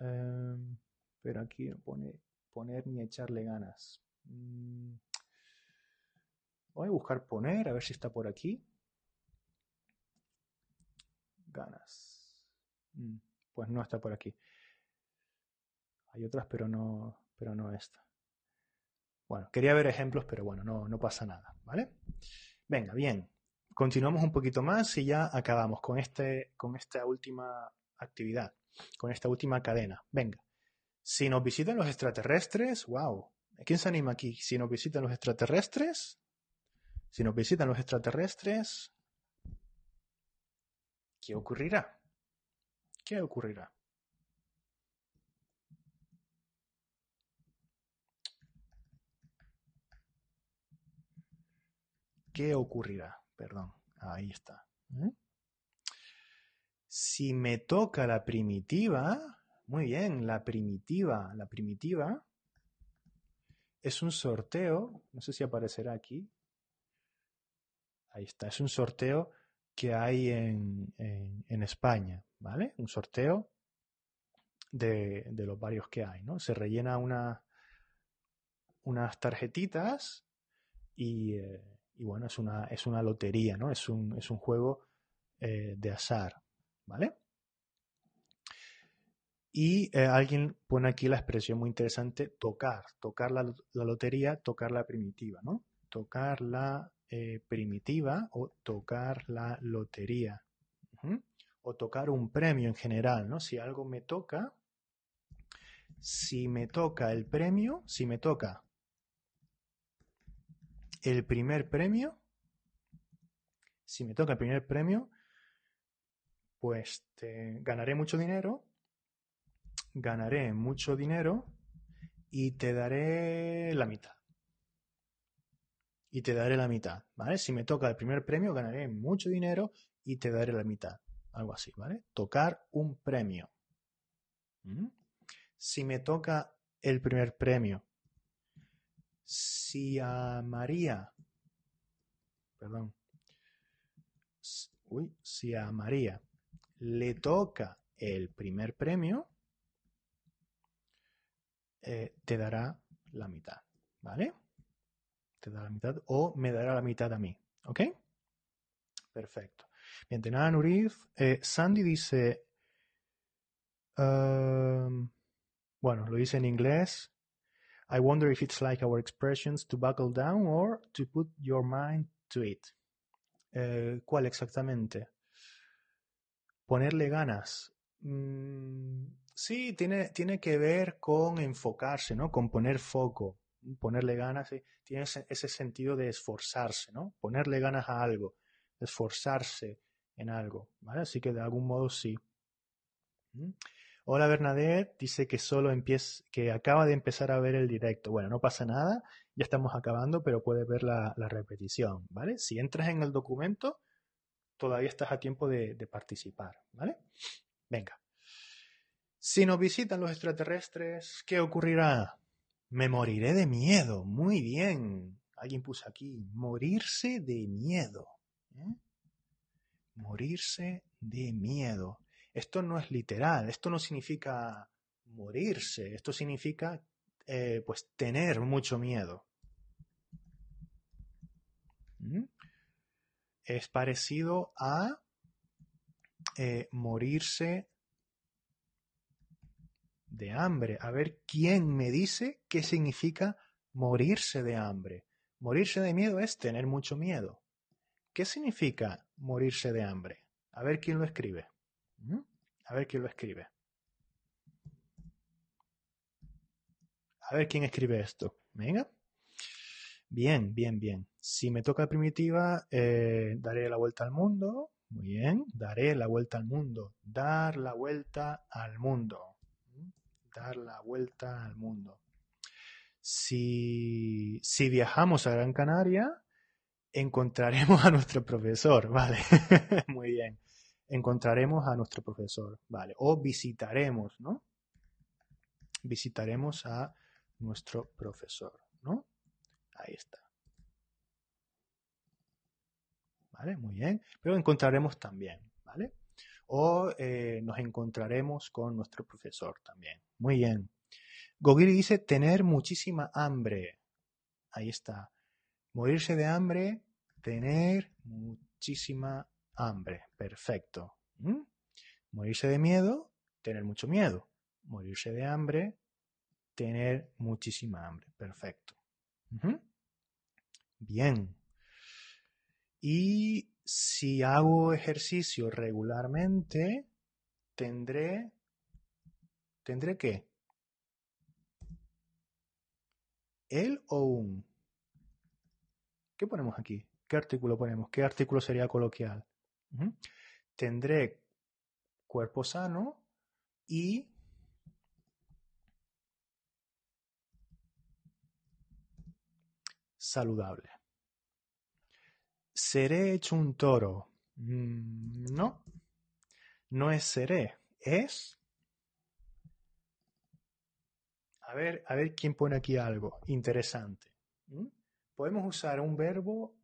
Em, pero aquí no pone poner ni echarle ganas. Mm, voy a buscar poner, a ver si está por aquí. Ganas. Mm, pues no está por aquí. Hay otras, pero no, pero no esta. Bueno, quería ver ejemplos, pero bueno, no, no pasa nada, ¿vale? Venga, bien. Continuamos un poquito más y ya acabamos con, este, con esta última actividad, con esta última cadena. Venga. Si nos visitan los extraterrestres, wow. ¿Quién se anima aquí? Si nos visitan los extraterrestres, si nos visitan los extraterrestres, ¿qué ocurrirá? ¿Qué ocurrirá? ¿qué ocurrirá? Perdón, ahí está. ¿eh? Si me toca la primitiva, muy bien, la primitiva, la primitiva es un sorteo, no sé si aparecerá aquí. Ahí está, es un sorteo que hay en, España, ¿vale? Un sorteo de, los varios que hay, ¿no? Se rellena una, unas tarjetitas y, eh, y bueno, es una, es una lotería, ¿no? Es un, es un juego eh, de azar, ¿vale? Y eh, alguien pone aquí la expresión muy interesante, tocar, tocar la, lotería, tocar la primitiva, ¿no? Tocar la eh, primitiva o tocar la lotería. O tocar un premio en general, ¿no? Si algo me toca, si me toca el premio, si me toca el primer premio, si me toca el primer premio, pues ganaré mucho dinero, ganaré mucho dinero y te daré la mitad. Y te daré la mitad, ¿vale? Si me toca el primer premio, ganaré mucho dinero y te daré la mitad. Algo así, ¿vale? Tocar un premio. ¿Mm? Si me toca el primer premio, si a María, perdón, uy, si a María le toca el primer premio, eh, te dará la mitad, ¿vale? Te dará la mitad o me dará la mitad a mí, ¿ok? Perfecto. Bien, de nada, Nuriz. Eh, Sandy dice, um, bueno, lo dice en inglés, I wonder if it's like our expressions to buckle down or to put your mind to it. Eh, ¿Cuál exactamente? Ponerle ganas. Mm, sí, tiene, tiene que ver con enfocarse, ¿no? Con poner foco. Ponerle ganas, tiene ese, sentido de esforzarse, ¿no? Ponerle ganas a algo, esforzarse en algo, ¿vale? Así que de algún modo sí. ¿Mm? Hola Bernadette, dice que solo empieza, que acaba de empezar a ver el directo. Bueno, no pasa nada, ya estamos acabando, pero puedes ver la, repetición, ¿vale? Si entras en el documento, todavía estás a tiempo de, de participar, ¿vale? Venga. Si nos visitan los extraterrestres, ¿qué ocurrirá? Me moriré de miedo. Muy bien. Alguien puso aquí, morirse de miedo. ¿eh? Morirse de miedo. Esto no es literal, esto no significa morirse, esto significa eh, pues tener mucho miedo. ¿Mm? es parecido a eh, morirse de hambre. A ver quién me dice qué significa morirse de hambre. Morirse de miedo es tener mucho miedo. ¿Qué significa morirse de hambre? A ver quién lo escribe. ¿Mm? A ver quién lo escribe. A ver quién escribe esto. Venga. Bien, bien, bien. Si me toca primitiva, eh, daré la vuelta al mundo. Muy bien. Daré la vuelta al mundo. Dar la vuelta al mundo. Dar la vuelta al mundo. Si, si viajamos a Gran Canaria, encontraremos a nuestro profesor, ¿vale? Muy bien. Encontraremos a nuestro profesor, ¿vale? O visitaremos, ¿no? Visitaremos a nuestro profesor, ¿no? Ahí está. ¿Vale? Muy bien. Pero encontraremos también, ¿vale? O eh, nos encontraremos con nuestro profesor también. Muy bien. Gogiri dice tener muchísima hambre. Ahí está. Morirse de hambre, tener muchísima hambre. Perfecto. ¿Mm? Morirse de miedo, tener mucho miedo. Morirse de hambre, tener muchísima hambre. Perfecto. Bien. Y si hago ejercicio regularmente, tendré... ¿Tendré qué? ¿El o un? ¿Qué ponemos aquí? ¿Qué artículo ponemos? ¿Qué artículo sería coloquial? Tendré cuerpo sano y saludable. ¿Seré hecho un toro? Mm, no, no es seré, es... A ver, a ver quién pone aquí algo interesante. Podemos usar un verbo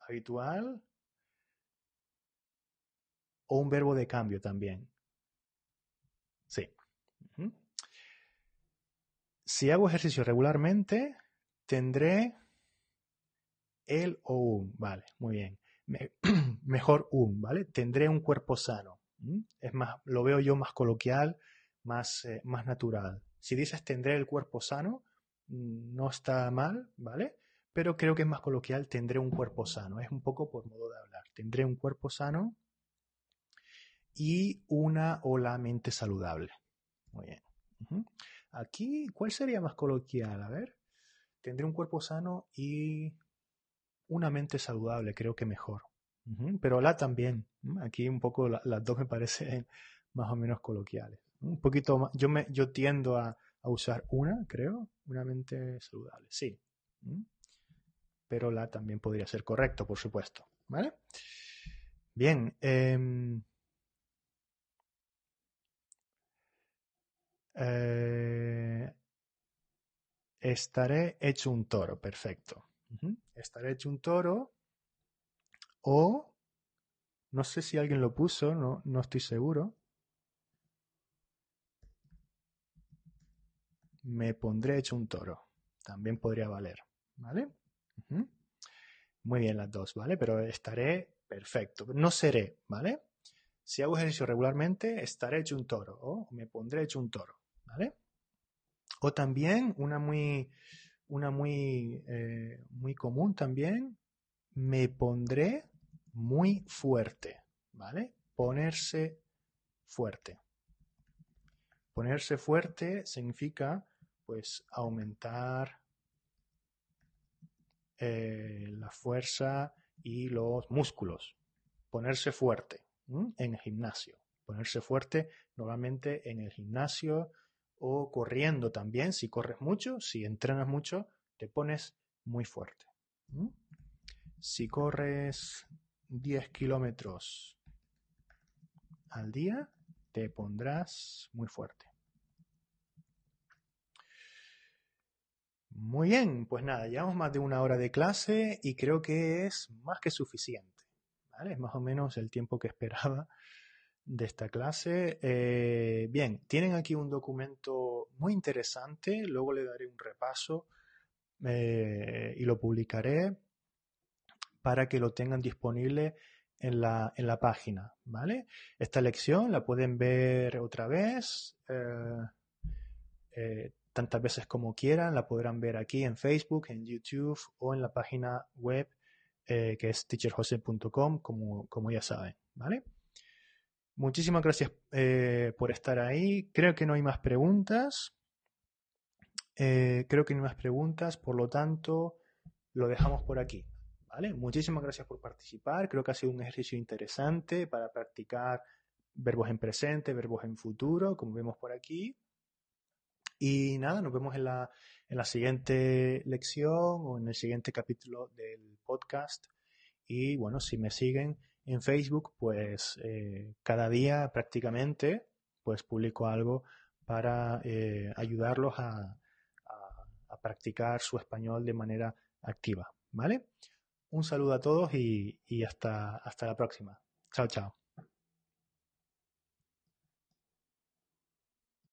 habitual o un verbo de cambio también. Sí. Si hago ejercicio regularmente, tendré el o un, vale, muy bien. mejor un, ¿vale? Tendré un cuerpo sano. Es más, lo veo yo más coloquial, más, eh, más natural. Si dices tendré el cuerpo sano, mm, no está mal, ¿vale? Pero creo que es más coloquial, tendré un cuerpo sano. Es un poco por modo de hablar. Tendré un cuerpo sano y una o la mente saludable. Muy bien. Aquí, ¿cuál sería más coloquial? A ver. Tendré un cuerpo sano y una mente saludable, creo que mejor. Pero la también. Aquí un poco las dos me parecen más o menos coloquiales. Un poquito más. Yo, me, yo tiendo a, usar una, creo. Una mente saludable. Sí. Pero la también podría ser correcto, por supuesto. ¿Vale? Bien. Em, eh, estaré hecho un toro. Perfecto. Estaré hecho un toro. O, no sé si alguien lo puso, no, no estoy seguro. Me pondré hecho un toro. También podría valer. ¿Vale? Muy bien las dos, ¿vale? Pero estaré perfecto. No seré, ¿vale? Si hago ejercicio regularmente, estaré hecho un toro o me pondré hecho un toro, ¿vale? O también una muy, una muy, eh, muy común también, me pondré muy fuerte, ¿vale? Ponerse fuerte. Ponerse fuerte significa, pues, aumentar eh, la fuerza y los músculos. Ponerse fuerte en el gimnasio. Ponerse fuerte normalmente en el gimnasio o corriendo también, si corres mucho, si entrenas mucho, te pones muy fuerte. Si corres 10 kilómetros al día, te pondrás muy fuerte. Muy bien, pues nada, llevamos más de una hora de clase y creo que es más que suficiente. Es más o menos el tiempo que esperaba de esta clase. Eh, bien, tienen aquí un documento muy interesante, luego le daré un repaso eh, y lo publicaré para que lo tengan disponible en la, en la página, ¿vale? Esta lección la pueden ver otra vez, eh, tantas veces como quieran, la podrán ver aquí en Facebook, en YouTube o en la página web que es teacherjose.com, como, como ya saben, ¿vale? Muchísimas gracias por estar ahí. Creo que no hay más preguntas. creo que no hay más preguntas, por lo tanto, lo dejamos por aquí. Muchísimas gracias por participar. Creo que ha sido un ejercicio interesante para practicar verbos en presente, verbos en futuro, como vemos por aquí. Y nada, nos vemos en la, en la siguiente lección o en el siguiente capítulo del podcast. Y bueno, si me siguen en Facebook, pues eh, cada día prácticamente pues publico algo para eh, ayudarlos a, practicar su español de manera activa. ¿Vale? Un saludo a todos y, hasta la próxima. Chao, chao.